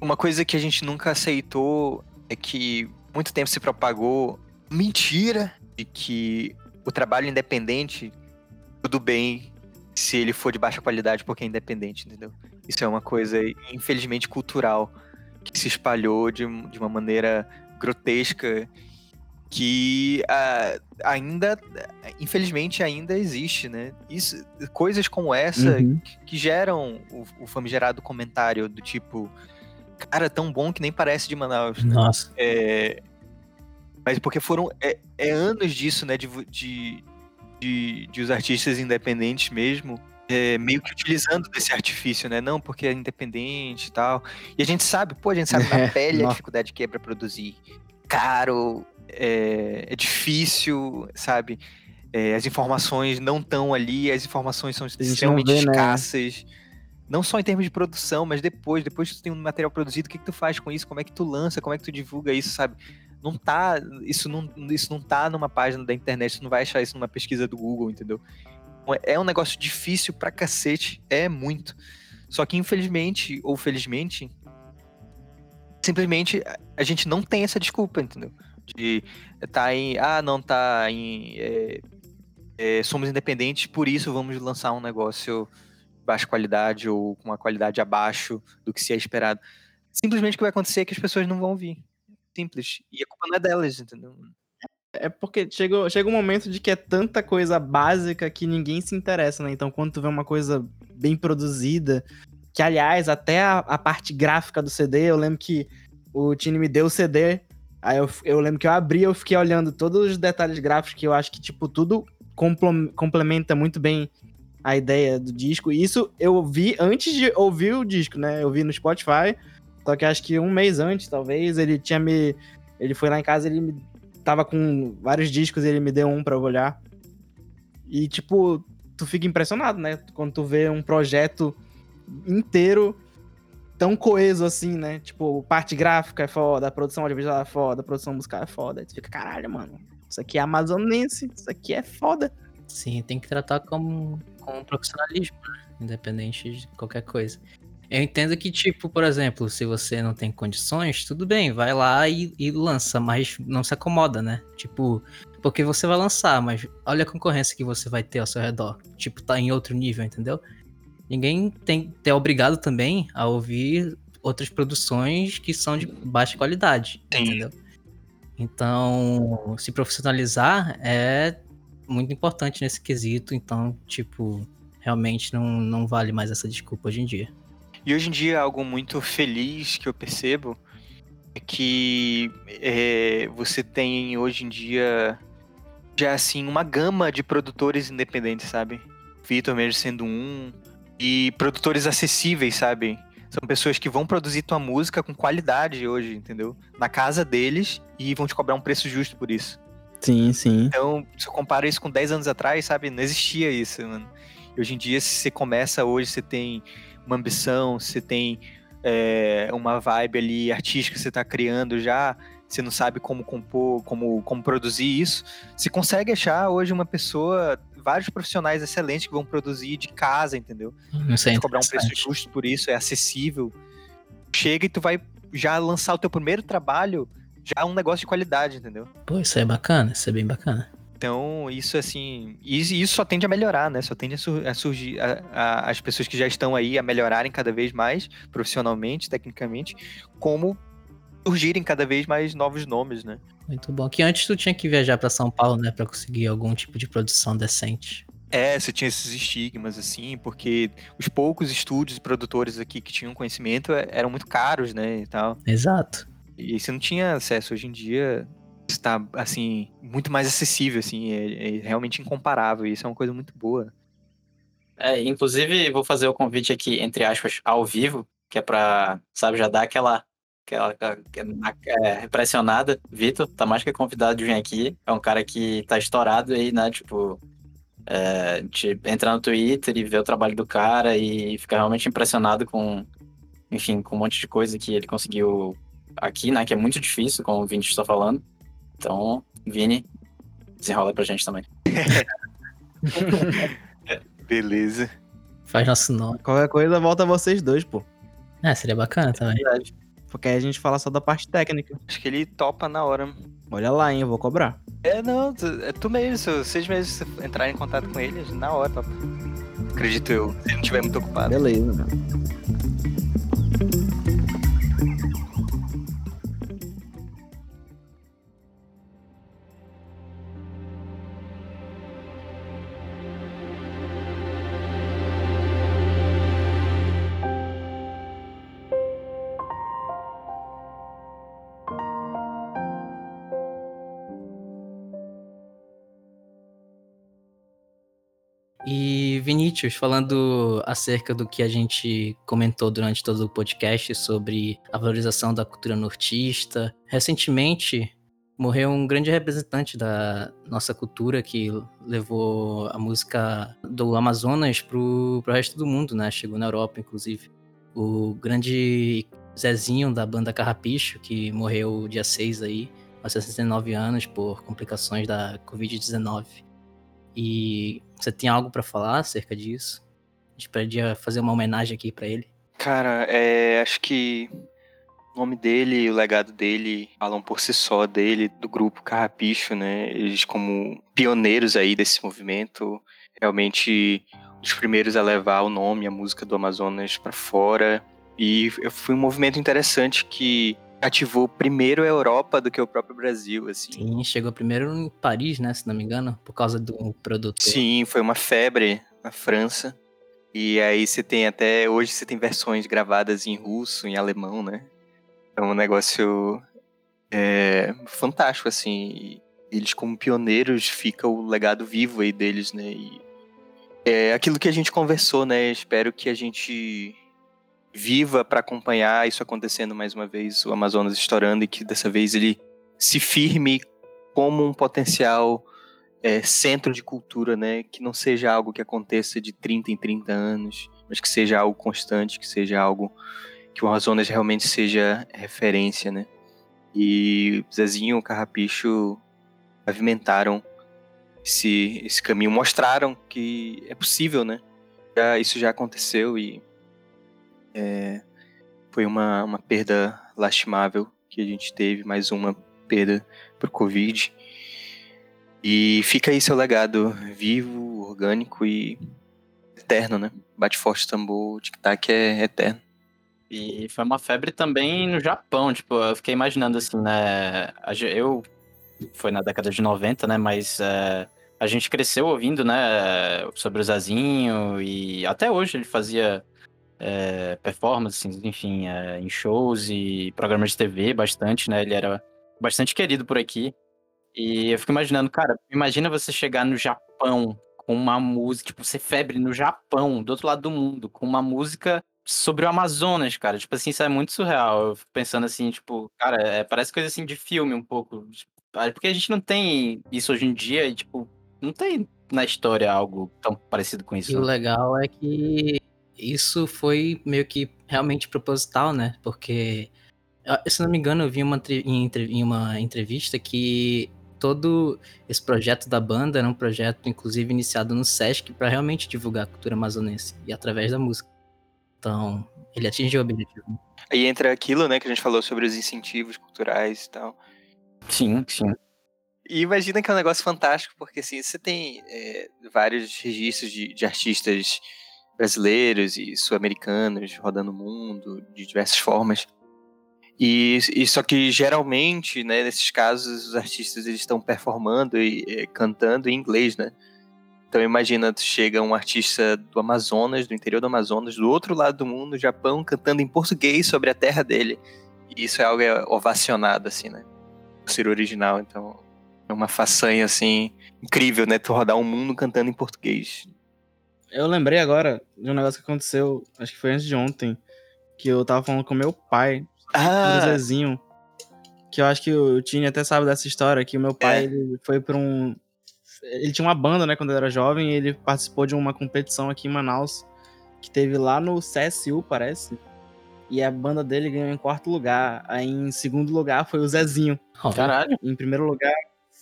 Speaker 4: Uma coisa que a gente nunca aceitou é que muito tempo se propagou mentira de que o trabalho independente, tudo bem se ele for de baixa qualidade porque é independente, entendeu? Isso é uma coisa, infelizmente, cultural que se espalhou de, de uma maneira grotesca que uh, ainda, infelizmente, ainda existe, né? Isso, coisas como essa uhum. que, que, geram o, o, famigerado comentário do tipo, cara, tão bom que nem parece de Manaus.
Speaker 1: Né? Nossa.
Speaker 4: É, mas porque foram é, é anos disso, né? De, de, de, de os artistas independentes mesmo é, meio que utilizando desse artifício, né? Não, porque é independente e tal. E a gente sabe, pô, a gente sabe na *laughs* pele a dificuldade que é pra produzir. Caro, é, é difícil, sabe? É, as informações não estão ali, as informações são extremamente vê, né? escassas. Né? Não só em termos de produção, mas depois, depois que tu tem um material produzido, o que, que tu faz com isso? Como é que tu lança? Como é que tu divulga isso, sabe? Não tá, isso não, isso não tá numa página da internet, tu não vai achar isso numa pesquisa do Google, entendeu? é um negócio difícil pra cacete, é muito. Só que infelizmente, ou felizmente, simplesmente a gente não tem essa desculpa, entendeu? De tá em. Ah, não tá em. É, é, somos independentes, por isso vamos lançar um negócio de baixa qualidade ou com uma qualidade abaixo do que se é esperado. Simplesmente o que vai acontecer é que as pessoas não vão vir. Simples. E a culpa não é delas, entendeu?
Speaker 2: É porque chega, chega um momento de que é tanta coisa básica que ninguém se interessa, né? Então, quando tu vê uma coisa bem produzida, que aliás, até a, a parte gráfica do CD, eu lembro que o Tini me deu o CD, aí eu, eu lembro que eu abri, eu fiquei olhando todos os detalhes gráficos, que eu acho que, tipo, tudo complementa muito bem a ideia do disco. E isso eu vi antes de ouvir o disco, né? Eu vi no Spotify, só que acho que um mês antes, talvez, ele tinha me. Ele foi lá em casa, ele me tava com vários discos e ele me deu um pra eu olhar. E, tipo, tu fica impressionado, né? Quando tu vê um projeto inteiro tão coeso assim, né? Tipo, parte gráfica é foda, a produção audiovisual é foda, a produção musical é foda. Aí tu fica, caralho, mano, isso aqui é amazonense, isso aqui é foda.
Speaker 1: Sim, tem que tratar como, como profissionalismo, né? independente de qualquer coisa. Eu entendo que, tipo, por exemplo, se você não tem condições, tudo bem, vai lá e, e, lança, mas não se acomoda, né? Tipo, porque você vai lançar, mas olha a concorrência que você vai ter ao seu redor. Tipo, tá em outro nível, entendeu? Ninguém tem é obrigado também a ouvir outras produções que são de baixa qualidade, Sim. entendeu? Então, se profissionalizar é muito importante nesse quesito, então, tipo, realmente não, não vale mais essa desculpa hoje em dia.
Speaker 4: E hoje em dia, algo muito feliz que eu percebo é que é, você tem hoje em dia já assim uma gama de produtores independentes, sabe? Vitor mesmo sendo um, e produtores acessíveis, sabe? São pessoas que vão produzir tua música com qualidade hoje, entendeu? Na casa deles e vão te cobrar um preço justo por isso.
Speaker 2: Sim, sim.
Speaker 4: Então, se eu comparo isso com 10 anos atrás, sabe? Não existia isso, mano. E hoje em dia, se você começa hoje, você tem uma ambição, você tem é, uma vibe ali artística que você está criando já, você não sabe como compor, como, como produzir isso, você consegue achar hoje uma pessoa, vários profissionais excelentes que vão produzir de casa, entendeu?
Speaker 1: Não sei.
Speaker 4: É cobrar um preço justo por isso, é acessível. Chega e tu vai já lançar o teu primeiro trabalho, já é um negócio de qualidade, entendeu?
Speaker 1: Pô, isso é bacana, isso é bem bacana.
Speaker 4: Então, isso assim. Isso, isso só tende a melhorar, né? Só tende a surgir a, a, as pessoas que já estão aí a melhorarem cada vez mais, profissionalmente, tecnicamente, como surgirem cada vez mais novos nomes, né?
Speaker 1: Muito bom. Que antes tu tinha que viajar para São Paulo, né, para conseguir algum tipo de produção decente.
Speaker 4: É, você tinha esses estigmas, assim, porque os poucos estúdios e produtores aqui que tinham conhecimento é, eram muito caros, né, e tal.
Speaker 1: Exato.
Speaker 4: E você não tinha acesso. Hoje em dia, está assim muito mais acessível, assim, é, é, realmente incomparável. E isso é uma coisa muito boa.
Speaker 3: É, inclusive vou fazer o convite aqui entre aspas ao vivo, que é para sabe já dar aquela aquela, é, pressionada. Vitor tá mais que convidado de vir aqui. É um cara que tá estourado aí, né? Tipo, é, de entrar no Twitter e ver o trabalho do cara e ficar realmente impressionado com, enfim, com um monte de coisa que ele conseguiu aqui, né? Que é muito difícil, como o Vini está falando. Então, Vini, desenrola pra gente também. *laughs*
Speaker 4: Beleza.
Speaker 1: Faz nosso nome.
Speaker 2: Qualquer coisa, volta vocês dois, pô.
Speaker 1: É, seria bacana também. Verdade.
Speaker 2: Porque aí a gente fala só da parte técnica.
Speaker 4: Acho que ele topa na hora.
Speaker 2: Olha lá, hein, eu vou cobrar.
Speaker 4: É, não, é tu mesmo. Vocês mesmos entrarem em contato com ele, na hora, topa. Acredito eu, se ele não estiver muito ocupado.
Speaker 2: Beleza, mano.
Speaker 1: Falando acerca do que a gente comentou durante todo o podcast sobre a valorização da cultura nortista, recentemente morreu um grande representante da nossa cultura que levou a música do Amazonas pro, pro resto do mundo, né? Chegou na Europa, inclusive. O grande Zezinho da banda Carrapicho, que morreu dia 6 aí, aos 69 anos, por complicações da Covid-19. E você tem algo para falar acerca disso? A gente podia fazer uma homenagem aqui para ele.
Speaker 4: Cara, é, acho que nome dele e o legado dele falam por si só dele, do grupo Carrapicho, né? Eles como pioneiros aí desse movimento, realmente os primeiros a levar o nome, a música do Amazonas para fora. E foi um movimento interessante que ativou primeiro a Europa do que o próprio Brasil, assim.
Speaker 1: Sim, chegou primeiro em Paris, né, se não me engano, por causa do produtor.
Speaker 4: Sim, foi uma febre na França. E aí você tem até hoje você tem versões gravadas em russo, em alemão, né? É um negócio é, fantástico assim. Eles como pioneiros fica o legado vivo aí deles, né? E é aquilo que a gente conversou, né? Espero que a gente viva para acompanhar isso acontecendo mais uma vez, o Amazonas estourando e que dessa vez ele se firme como um potencial é, centro de cultura, né? Que não seja algo que aconteça de 30 em 30 anos, mas que seja algo constante, que seja algo que o Amazonas realmente seja referência, né? E Zezinho Carrapicho pavimentaram esse, esse caminho, mostraram que é possível, né? Já, isso já aconteceu e é, foi uma, uma perda lastimável que a gente teve, mais uma perda por Covid. E fica aí seu legado vivo, orgânico e eterno, né? Bate forte tambor, tic-tac é eterno.
Speaker 3: E foi uma febre também no Japão, tipo, eu fiquei imaginando assim, né? Eu foi na década de 90, né? Mas é, a gente cresceu ouvindo, né? Sobre o Zazinho e até hoje ele fazia é, performances, enfim, é, em shows e programas de TV bastante, né? Ele era bastante querido por aqui. E eu fico imaginando, cara, imagina você chegar no Japão com uma música, tipo, ser febre no Japão, do outro lado do mundo, com uma música sobre o Amazonas, cara. Tipo assim, isso é muito surreal. Eu fico pensando assim, tipo, cara, é, parece coisa assim de filme um pouco. Tipo, porque a gente não tem isso hoje em dia e, tipo, não tem na história algo tão parecido com isso.
Speaker 1: E o legal é que isso foi meio que realmente proposital, né? Porque, se não me engano, eu vi uma, em uma entrevista que todo esse projeto da banda era um projeto, inclusive, iniciado no Sesc para realmente divulgar a cultura amazonense e através da música. Então, ele atingiu o objetivo.
Speaker 4: Aí entra aquilo, né, que a gente falou sobre os incentivos culturais e tal.
Speaker 3: Sim, sim.
Speaker 4: E imagina que é um negócio fantástico, porque assim, você tem é, vários registros de, de artistas brasileiros e sul-americanos rodando o mundo de diversas formas. E, e, só que geralmente, né, nesses casos, os artistas eles estão performando e, e, cantando em inglês, né? Então imagina, chega um artista do Amazonas, do interior do Amazonas, do outro lado do mundo, Japão, cantando em português sobre a terra dele. E isso é algo ovacionado, assim, né? Ser original, então é uma façanha, assim, incrível, né? Tu rodar um mundo cantando em português.
Speaker 2: Eu lembrei agora de um negócio que aconteceu, acho que foi antes de ontem, que eu tava falando com meu pai ah. do Zezinho. Que eu acho que o Tini até sabe dessa história, que o meu pai é. ele foi pra um. Ele tinha uma banda, né, quando ele era jovem, e ele participou de uma competição aqui em Manaus, que teve lá no CSU, parece. E a banda dele ganhou em quarto lugar. Aí em segundo lugar foi o Zezinho.
Speaker 3: Caralho.
Speaker 2: Em primeiro lugar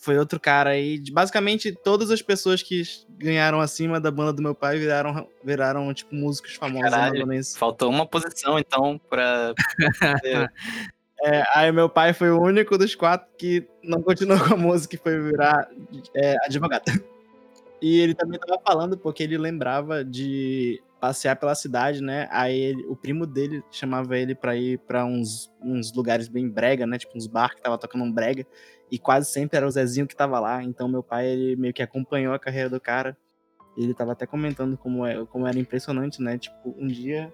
Speaker 2: foi outro cara aí. Basicamente, todas as pessoas que ganharam acima da banda do meu pai viraram, viraram tipo, músicos famosos
Speaker 3: Caralho, Faltou uma posição, então, pra. *laughs*
Speaker 2: é, aí meu pai foi o único dos quatro que não continuou com a música e foi virar é, advogado. E ele também tava falando porque ele lembrava de passear pela cidade, né? Aí ele, o primo dele chamava ele para ir para uns, uns lugares bem brega, né? Tipo uns bar que tava tocando um brega. E quase sempre era o Zezinho que tava lá. Então meu pai, ele meio que acompanhou a carreira do cara. Ele tava até comentando como, é, como era impressionante, né? Tipo, um dia.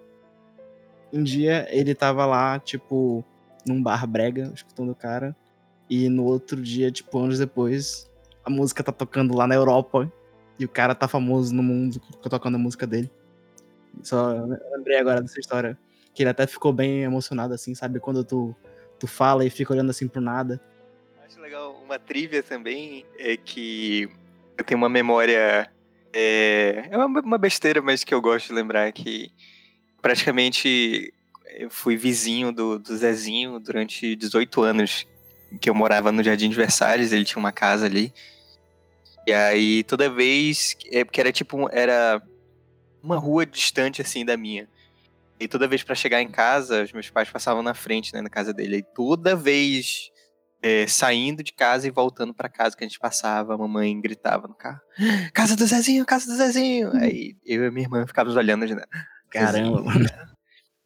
Speaker 2: Um dia ele tava lá, tipo, num bar brega, escutando o cara. E no outro dia, tipo, anos depois, a música tá tocando lá na Europa. E o cara tá famoso no mundo tocando a música dele. Só lembrei agora dessa história. Que ele até ficou bem emocionado, assim, sabe? Quando tu, tu fala e fica olhando assim pro nada.
Speaker 4: Acho legal uma trivia também é que eu tenho uma memória. É, é uma, uma besteira, mas que eu gosto de lembrar que praticamente eu fui vizinho do, do Zezinho durante 18 anos. Que eu morava no Jardim de Versalhes, ele tinha uma casa ali. E aí toda vez. É porque era tipo. Era uma rua distante assim da minha. E toda vez para chegar em casa, os meus pais passavam na frente, né, na casa dele. E toda vez é, saindo de casa e voltando para casa que a gente passava, a mamãe gritava no carro: Casa do Zezinho, casa do Zezinho. Aí eu e minha irmã ficávamos olhando, né?
Speaker 2: Caramba,
Speaker 4: mano.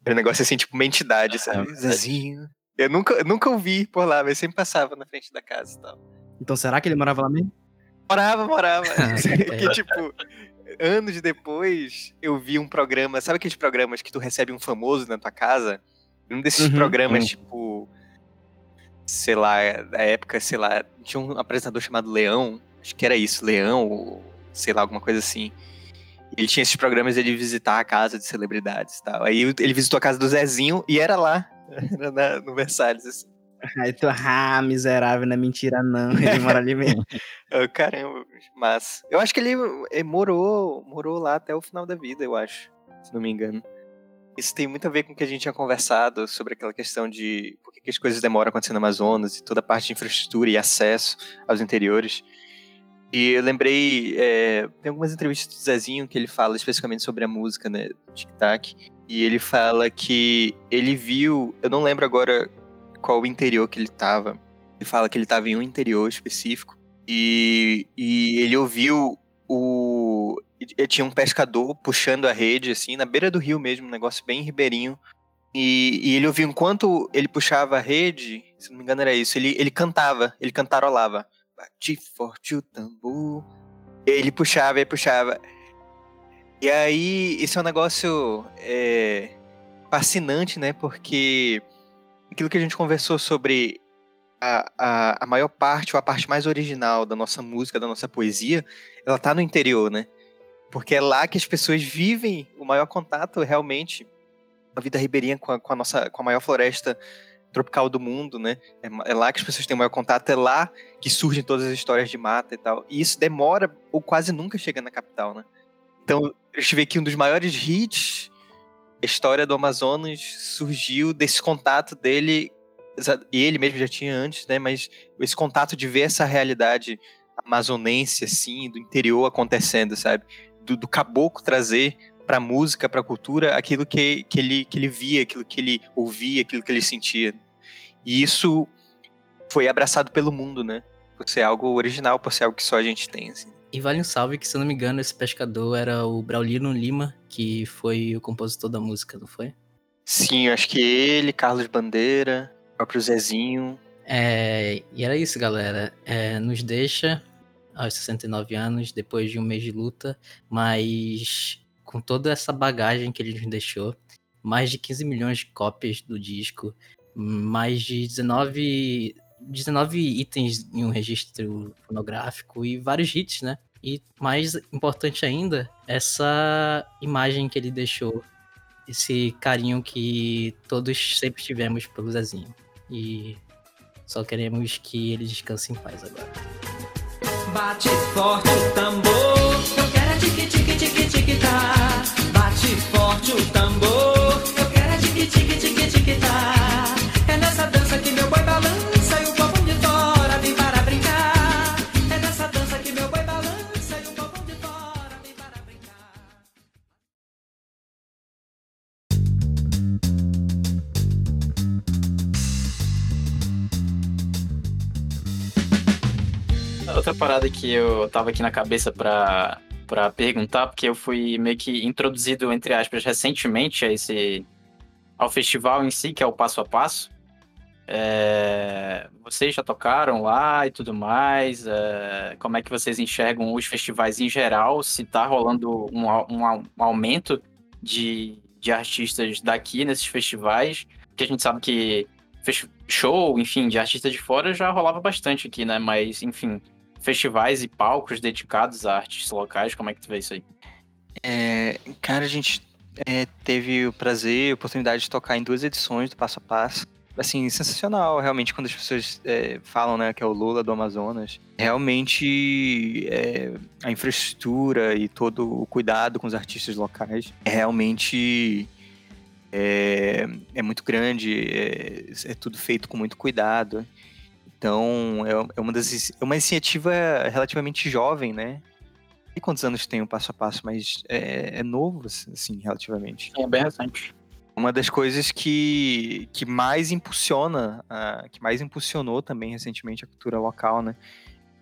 Speaker 4: Era um negócio assim, tipo uma entidade, sabe? Zezinho. Eu nunca, eu nunca ouvi por lá, mas sempre passava na frente da casa e tal.
Speaker 2: Então será que ele morava lá mesmo?
Speaker 4: Morava, morava. *laughs* *laughs* Porque, tipo, anos depois, eu vi um programa. Sabe aqueles programas que tu recebe um famoso na tua casa? Um desses
Speaker 2: Uhum,
Speaker 4: programas,
Speaker 2: uhum.
Speaker 4: tipo. Sei lá, da época, sei lá, tinha um apresentador chamado Leão. Acho que era isso, Leão, ou sei lá, alguma coisa assim. Ele tinha esses programas de ele visitar a casa de celebridades e tal. Aí ele visitou a casa do Zezinho e era lá, *laughs* era na- no Versalhes, assim.
Speaker 2: Aí tu, ah, miserável, não é mentira não. Ele mora ali mesmo. *laughs*
Speaker 4: Caramba, mas eu acho que ele eh, morou, morou lá até o final da vida, eu acho, se não me engano. Isso tem muito a ver com o que a gente tinha conversado sobre aquela questão de por que, as coisas demoram a acontecer no Amazonas e toda a parte de infraestrutura e acesso aos interiores. E eu lembrei, eh, tem algumas entrevistas do Zezinho que ele fala especificamente sobre a música, né, Tic Tac, e ele fala que ele viu, eu não lembro agora qual o interior que ele tava, ele fala que ele tava em um interior específico, e, e ele ouviu o. Tinha um pescador puxando a rede, assim, na beira do rio mesmo, um negócio bem ribeirinho. E, e ele ouviu enquanto ele puxava a rede, se não me engano era isso, ele, ele cantava, ele cantarolava. Bate forte o tambor. Ele puxava e puxava. E aí, esse é um negócio é, fascinante, né? Porque aquilo que a gente conversou sobre a, a, a maior parte, ou a parte mais original da nossa música, da nossa poesia, ela tá no interior, né? Porque é lá que as pessoas vivem o maior contato realmente a vida ribeirinha, com a, com a nossa, com a maior floresta tropical do mundo, né? É, é lá que as pessoas têm o maior contato, é lá que surgem todas as histórias de mata e tal. E isso demora ou quase nunca chega na capital, né? Então, a gente vê que um dos maiores hits, a história do Amazonas, surgiu desse contato dele e ele mesmo já tinha antes, né? Mas esse contato de ver essa realidade amazonense, assim, do interior acontecendo, sabe? Do, do caboclo trazer pra música, pra cultura, aquilo que, que, ele, que ele via, aquilo que ele ouvia, aquilo que ele sentia. E isso foi abraçado pelo mundo, né? Por ser algo original, por ser algo que só a gente tem, assim.
Speaker 1: E vale um salve que, se eu não me engano, esse pescador era o Braulino Lima, que foi o compositor da música, não foi?
Speaker 4: Sim, acho que ele, Carlos Bandeira, o próprio Zezinho.
Speaker 1: É, e era isso, galera. É, nos deixa aos 69 anos, depois de um mês de luta, mas com toda essa bagagem que ele nos deixou, mais de 15 milhões de cópias do disco, mais de 19, 19 itens em um registro fonográfico e vários hits, né? E mais importante ainda, essa imagem que ele deixou, esse carinho que todos sempre tivemos pelo Zezinho. E só queremos que ele descanse em paz agora.
Speaker 5: Bate forte o tambor,
Speaker 3: Outra parada que eu tava aqui na cabeça pra, pra perguntar, porque eu fui meio que introduzido, entre aspas, recentemente a esse. ao festival em si, que é o Passo a Passo. É, vocês já tocaram lá e tudo mais? É, como é que vocês enxergam os festivais em geral? Se tá rolando um, um, um aumento de, de artistas daqui nesses festivais? Porque a gente sabe que show, enfim, de artistas de fora já rolava bastante aqui, né? Mas, enfim, festivais e palcos dedicados a artistas locais, como é que tu vê isso aí?
Speaker 4: É, cara, a gente é, teve o prazer e a oportunidade de tocar em duas edições do Passo a Passo. Assim, sensacional, realmente, quando as pessoas é, falam né, que é o Lula do Amazonas. Realmente, é, a infraestrutura e todo o cuidado com os artistas locais é realmente é, é muito grande, é, é tudo feito com muito cuidado. Então, é, é uma das é uma iniciativa relativamente jovem, né? E quantos anos tem o passo a passo, mas é, é novo, assim, relativamente.
Speaker 3: É bem recente.
Speaker 4: Uma das coisas que, que mais impulsiona, que mais impulsionou também recentemente a cultura local, né?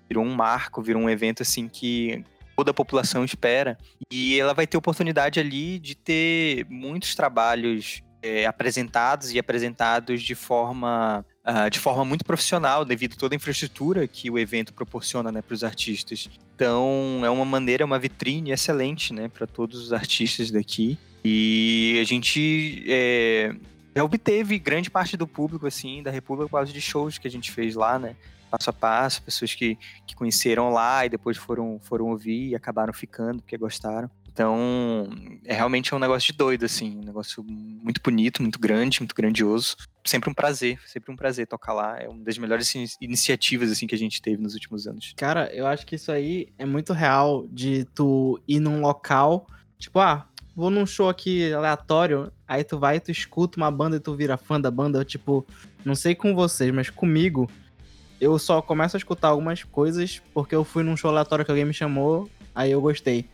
Speaker 4: Virou um marco, virou um evento assim que toda a população espera. E ela vai ter oportunidade ali de ter muitos trabalhos é, apresentados e apresentados de forma, ah, de forma muito profissional, devido a toda a infraestrutura que o evento proporciona né, para os artistas. Então, é uma maneira, uma vitrine excelente né, para todos os artistas daqui. E a gente é, já obteve grande parte do público assim da República por causa de shows que a gente fez lá, né? Passo a passo, pessoas que, que conheceram lá e depois foram, foram ouvir e acabaram ficando porque gostaram. Então, é realmente um negócio de doido, assim, um negócio muito bonito, muito grande, muito grandioso. Sempre um prazer, sempre um prazer tocar lá. É uma das melhores in- iniciativas, assim, que a gente teve nos últimos anos.
Speaker 2: Cara, eu acho que isso aí é muito real de tu ir num local, tipo, ah, vou num show aqui aleatório, aí tu vai, tu escuta uma banda e tu vira fã da banda, tipo, não sei com vocês, mas comigo, eu só começo a escutar algumas coisas porque eu fui num show aleatório que alguém me chamou, aí eu gostei.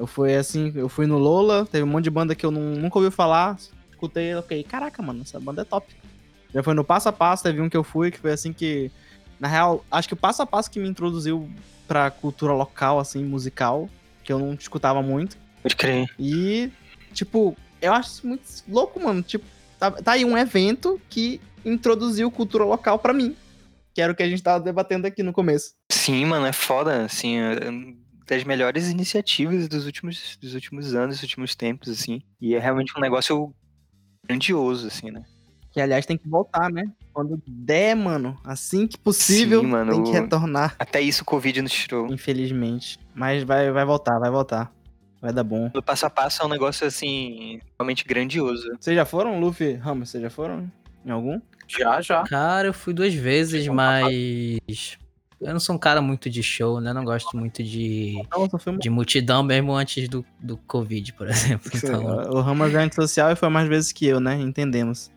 Speaker 2: Eu fui assim, eu fui no Lola, teve um monte de banda que eu não- nunca ouvi falar, escutei, eu fiquei, caraca, mano, essa banda é top. Já foi no Passo a Passo, teve um que eu fui, que foi assim que, na real, acho que o Passo a Passo que me introduziu pra cultura local, assim, musical, que eu não escutava muito.
Speaker 4: Pode crer.
Speaker 2: E, tipo, eu acho isso muito louco, mano. Tipo, tá, tá aí um evento que introduziu cultura local pra mim. Que era o que a gente tava debatendo aqui no começo.
Speaker 4: Sim, mano, é foda, assim, das melhores iniciativas dos últimos, dos últimos anos, dos últimos tempos, assim. E é realmente um negócio grandioso, assim, né?
Speaker 2: Que, aliás, tem que voltar, né? Quando der, mano, assim que possível,
Speaker 4: Sim, mano,
Speaker 2: tem que retornar,
Speaker 4: Até isso o Covid nos tirou.
Speaker 2: infelizmente. Mas vai, vai voltar, vai voltar. Vai dar bom.
Speaker 4: O passo a passo é um negócio, assim, realmente grandioso.
Speaker 2: Vocês já foram, Luffy? Ramos, vocês já foram? Em algum?
Speaker 3: Já, já.
Speaker 1: Cara, eu fui duas vezes, mas. Eu não sou um cara muito de show, né? Não gosto muito de, de multidão mesmo antes do, do Covid, por *laughs* exemplo. Então,
Speaker 2: O Ramos é antissocial e foi mais vezes que eu, né? Entendemos.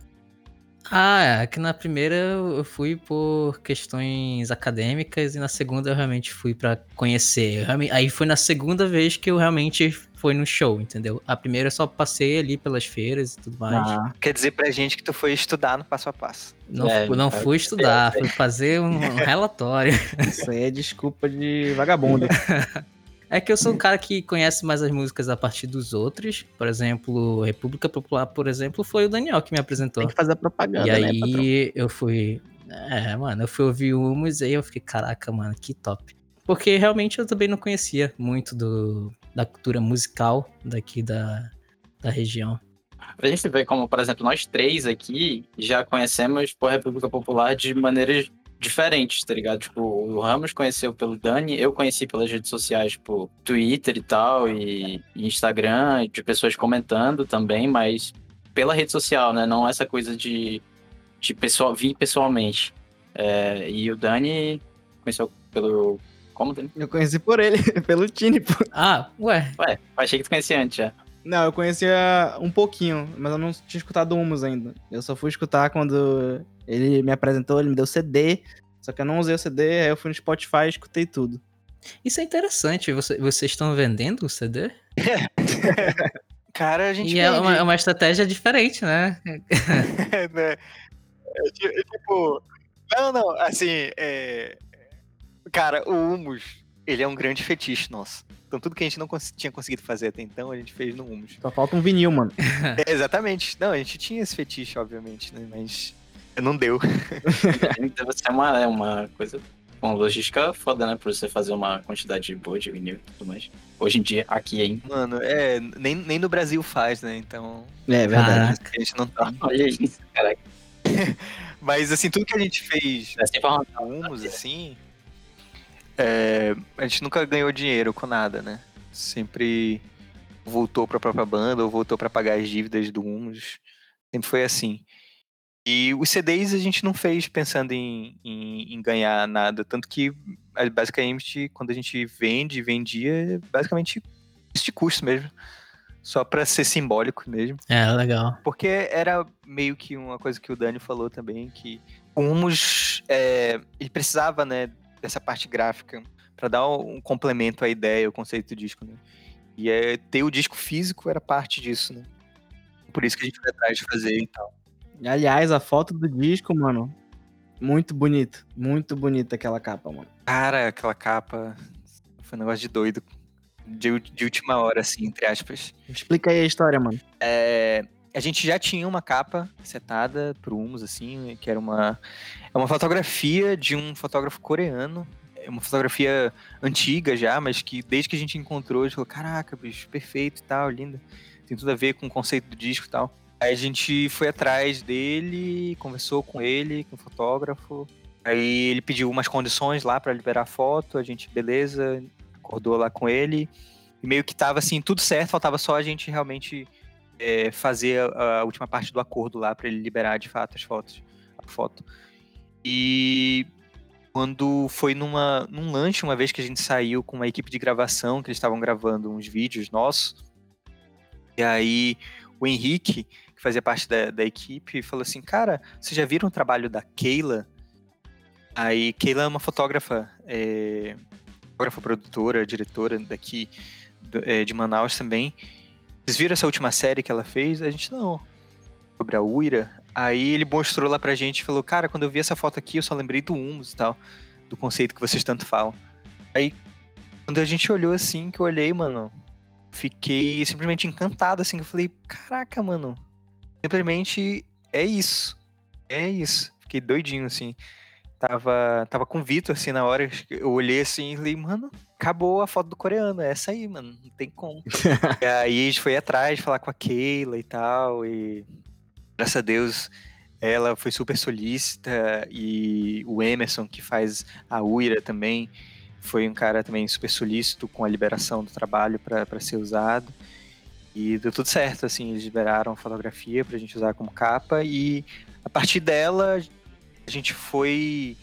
Speaker 1: Ah, é que na primeira eu fui por questões acadêmicas e na segunda eu realmente fui pra conhecer. Aí foi na segunda vez que eu realmente fui no show, entendeu? A primeira eu só passei ali pelas feiras e tudo mais.
Speaker 2: Ah,
Speaker 4: Quer dizer pra gente que tu foi estudar no passo a passo.
Speaker 1: Não,
Speaker 3: É,
Speaker 1: não
Speaker 3: é,
Speaker 1: fui estudar, fui fazer um *laughs* relatório.
Speaker 2: isso aí é desculpa de vagabundo. *laughs*
Speaker 1: É que eu sou um cara que conhece mais as músicas a partir dos outros. Por exemplo, República Popular, por exemplo, foi o Daniel que me apresentou.
Speaker 2: Tem que fazer a propaganda,
Speaker 1: E
Speaker 2: né, patrão?
Speaker 1: aí eu fui. É, mano, eu fui ouvir o Humus e aí eu fiquei, caraca, mano, que top. Porque realmente eu também não conhecia muito do, da cultura musical daqui da, da região.
Speaker 3: A gente vê como, por exemplo, nós três aqui já conhecemos por República Popular de maneiras diferentes, tá ligado? Tipo, o Ramos conheceu pelo Dani, eu conheci pelas redes sociais, tipo, Twitter e tal, e, e Instagram, de pessoas comentando também, mas pela rede social, né? Não essa coisa de, de pessoal, vir pessoalmente. É, e o Dani conheceu pelo. Como, Dani?
Speaker 2: Eu conheci por ele, *laughs* pelo Tini, pô.
Speaker 1: Ah, ué,
Speaker 3: Ué, achei que tu conhecia antes já.
Speaker 2: Não, eu conhecia um pouquinho, mas eu não tinha escutado Humus ainda. Eu só fui escutar quando ele me apresentou, ele me deu CD. Só que eu não usei o CD, aí eu fui no Spotify e escutei tudo.
Speaker 1: isso é interessante. Você- vocês estão vendendo o CD? *laughs*
Speaker 4: Cara, a gente
Speaker 1: E é uma, é uma estratégia diferente, né? *laughs*
Speaker 4: É, né? É, é tipo. Não, não, assim, é. Cara, o Humus, ele é um grande fetiche nosso. Então tudo que a gente não cons- tinha conseguido fazer até então, a gente fez no Humus.
Speaker 2: Só falta um vinil, mano. *laughs*
Speaker 4: É, exatamente. Não, a gente tinha esse fetiche, obviamente, né? Mas não deu. *laughs*
Speaker 3: Deve ser uma, é uma coisa com logística foda, né? Pra você fazer uma quantidade boa de vinil e tudo mais. Hoje em dia, aqui, hein?
Speaker 4: Mano, é. Nem, nem no Brasil faz, né? Então.
Speaker 2: É
Speaker 1: Caraca.
Speaker 4: A gente não tá. *laughs*
Speaker 3: Olha isso, cara. *laughs*
Speaker 4: Mas assim, tudo que a gente fez
Speaker 3: informação.
Speaker 4: rumos, assim, é, a gente nunca ganhou dinheiro com nada, né? Sempre voltou pra própria banda ou voltou pra pagar as dívidas do Humus. Sempre foi assim. E os CDs a gente não fez pensando em, em, em ganhar nada. Tanto que, a- basicamente, quando a gente vende, vendia, é basicamente isso de custo mesmo. Só pra ser simbólico mesmo.
Speaker 1: É, legal.
Speaker 4: Porque era meio que uma coisa que o Dani falou também, que o Humus, é, ele precisava, né, dessa parte gráfica para dar um complemento à ideia, ao conceito do disco, né? E é, ter o disco físico era parte disso, né? por isso que a gente foi atrás de fazer e tal.
Speaker 2: Aliás, a foto do disco, mano, muito bonito. Muito bonita aquela capa, mano.
Speaker 4: Cara, aquela capa foi um negócio de doido. De, de última hora, assim, entre aspas.
Speaker 2: Explica aí a história, mano.
Speaker 4: É, a gente já tinha uma capa setada pro Humus, assim, que era uma, é uma fotografia de um fotógrafo coreano. É uma fotografia antiga já, mas que desde que a gente encontrou, a gente falou, caraca, bicho, perfeito e tal, linda. Tem tudo a ver com o conceito do disco e tal. Aí a gente foi atrás dele, conversou com ele, com o fotógrafo. Aí ele pediu umas condições lá pra liberar a foto, a gente, beleza, acordou lá com ele. E meio que tava assim, tudo certo, faltava só a gente realmente é, fazer a, a última parte do acordo lá pra ele liberar de fato as fotos, a foto. E quando foi numa, num lanche, uma vez que a gente saiu com uma equipe de gravação, que eles estavam gravando uns vídeos nossos, e aí o Henrique, que fazia parte da, da equipe, falou assim, cara, vocês já viram o trabalho da Keila? Aí, Keila é uma fotógrafa, é, fotógrafa, produtora, diretora daqui do- é, de Manaus também. Vocês viram essa última série que ela fez? A gente, não. Sobre a Uira. Aí ele mostrou lá pra gente e falou, cara, quando eu vi essa foto aqui, eu só lembrei do Humus e tal. Do conceito que vocês tanto falam. Aí, quando a gente olhou assim, que eu olhei, mano, fiquei simplesmente encantado, assim, que eu falei, caraca, mano, simplesmente é isso. É isso. Fiquei doidinho, assim. Tava, tava com o Vitor, assim, na hora. Eu olhei assim e falei, mano, acabou a foto do coreano. É essa aí, mano. Não tem como. *laughs* e aí a gente foi atrás, falar com a Keila e tal. E graças a Deus ela foi super solícita. E o Emerson, que faz a Uira também, foi um cara também super solícito com a liberação do trabalho para ser usado. E deu tudo certo, assim, eles liberaram a fotografia pra gente usar como capa e a partir dela a gente foi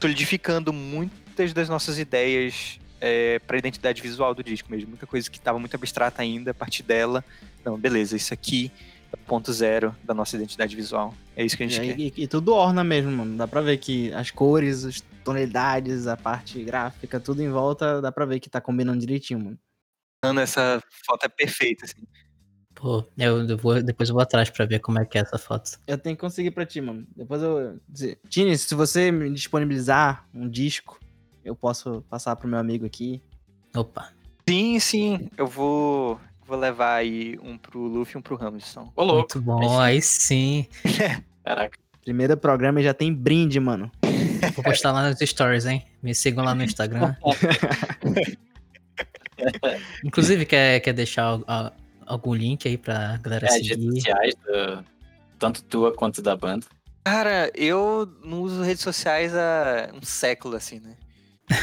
Speaker 4: solidificando muitas das nossas ideias é, para a identidade visual do disco mesmo. Muita coisa que estava muito abstrata ainda, a partir dela, não, beleza, isso aqui é o ponto zero da nossa identidade visual. É isso que a
Speaker 2: E,
Speaker 4: gente quer.
Speaker 2: aí- e- e tudo orna mesmo, mano. Dá pra ver que as cores, as tonalidades, a parte gráfica, tudo em volta, dá pra ver que tá combinando direitinho, mano.
Speaker 4: Mano, essa foto é perfeita, assim.
Speaker 1: Pô, eu, vou, depois eu vou atrás pra ver como é que é essa foto.
Speaker 2: Eu tenho que conseguir pra ti, mano. Depois eu. dizer- Tini, se você me disponibilizar um disco, eu posso passar pro meu amigo aqui.
Speaker 1: Opa.
Speaker 4: Sim, sim, eu vou, vou levar aí um pro Luffy e um pro Hamilton.
Speaker 3: Ô, louco.
Speaker 1: Muito bom, aí sim. *laughs*
Speaker 3: Caraca.
Speaker 2: Primeiro programa e já tem brinde, mano.
Speaker 1: Vou postar lá nos stories, hein? Me sigam lá no Instagram. *laughs* *laughs* Inclusive, quer, quer deixar al- al- algum link aí pra galera
Speaker 3: É, as redes
Speaker 1: seguir?
Speaker 3: sociais, do- tanto tua quanto da banda.
Speaker 4: Cara, eu não uso redes sociais há um século, assim, né?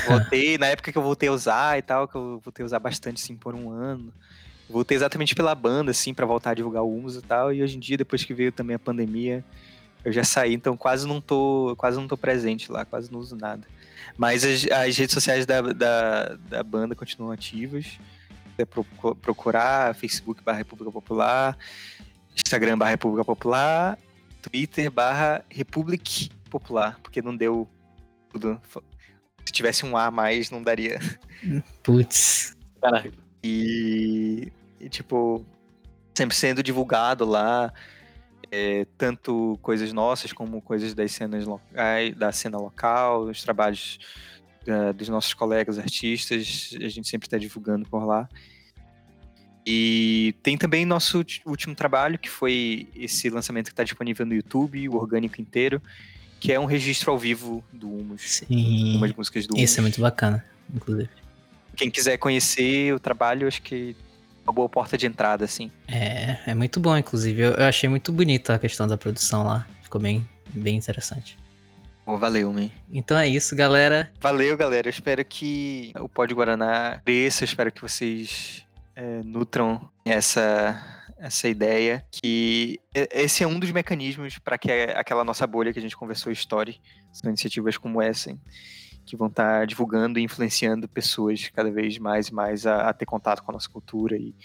Speaker 4: Voltei, na época que eu voltei a usar e tal, que eu voltei a usar bastante, assim, por um ano. Voltei exatamente pela banda, assim, pra voltar a divulgar o Humus e tal. E hoje em dia, depois que veio também a pandemia, eu já saí, então quase não tô, quase não tô presente lá, quase não uso nada. Mas as, as redes sociais da, da, da banda continuam ativas. É procu- procurar Facebook barra República Popular, Instagram barra República Popular, Twitter barra Republic Popular, porque não deu tudo. Se tivesse um A a mais, não daria. *laughs*
Speaker 1: Putz.
Speaker 3: Caraca.
Speaker 4: E, e, tipo, sempre sendo divulgado lá, é, tanto coisas nossas como coisas das cenas locais, da cena local, os trabalhos da- dos nossos colegas artistas, a gente sempre está divulgando por lá. E tem também nosso último trabalho, que foi esse lançamento que está disponível no YouTube, o orgânico inteiro, que é um registro ao vivo do Humus,
Speaker 1: Sim.
Speaker 4: umas músicas do
Speaker 1: Isso é
Speaker 4: Humus.
Speaker 1: muito bacana, inclusive.
Speaker 4: Quem quiser conhecer o trabalho, acho que é uma boa porta de entrada, assim.
Speaker 1: É, é muito bom, inclusive. Eu, eu achei muito bonita a questão da produção lá. Ficou bem, bem interessante.
Speaker 4: Pô, valeu, man.
Speaker 1: Então é isso, galera.
Speaker 4: Valeu, galera. Eu espero que o Pod Guaraná cresça. Eu espero que vocês é, nutram essa, essa ideia. Que esse é um dos mecanismos para que aquela nossa bolha que a gente conversou, Story, são iniciativas como essa, hein, que vão estar divulgando e influenciando pessoas cada vez mais e mais a, a ter contato com a nossa cultura e,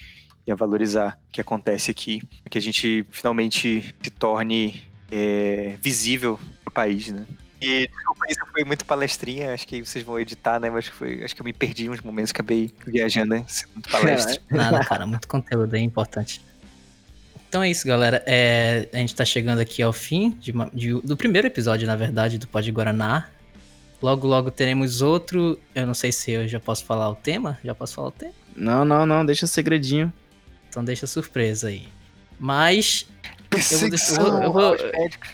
Speaker 4: e a valorizar o que acontece aqui. Que a gente finalmente se torne é, visível pro país, né? E desculpa, isso foi muito palestrinha, acho que vocês vão editar, né? Mas foi, acho que eu me perdi uns momentos, acabei viajando, né? Sendo muito palestra.
Speaker 1: Nada, cara. Muito conteúdo aí importante. Então é isso, galera. É, a gente tá chegando aqui ao fim de uma- de- do primeiro episódio, na verdade, do Pod Guaraná. Logo, logo teremos outro. Eu não sei se eu já posso falar o tema. Já posso falar o tema?
Speaker 2: Não, não, não, deixa segredinho.
Speaker 1: Então deixa surpresa aí. Mas.
Speaker 4: Perseguição
Speaker 1: eu vou- eu vou-
Speaker 4: aos *laughs* médicos.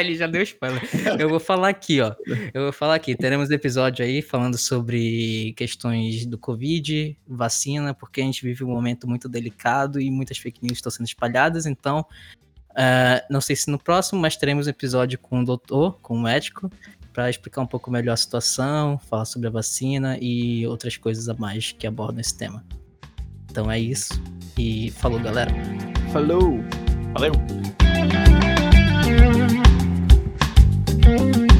Speaker 1: Ele já deu spoiler. Eu vou falar aqui, ó. Eu vou falar aqui. Teremos episódio aí falando sobre questões do Covid, vacina, porque a gente vive um momento muito delicado e muitas fake news estão sendo espalhadas. Então, ah, não sei se no próximo, mas teremos episódio com o doutor, com o médico, para explicar um pouco melhor a situação, falar sobre a vacina e outras coisas a mais que abordam esse tema. Então é isso. E falou, galera.
Speaker 2: Falou!
Speaker 3: Valeu!
Speaker 5: Thank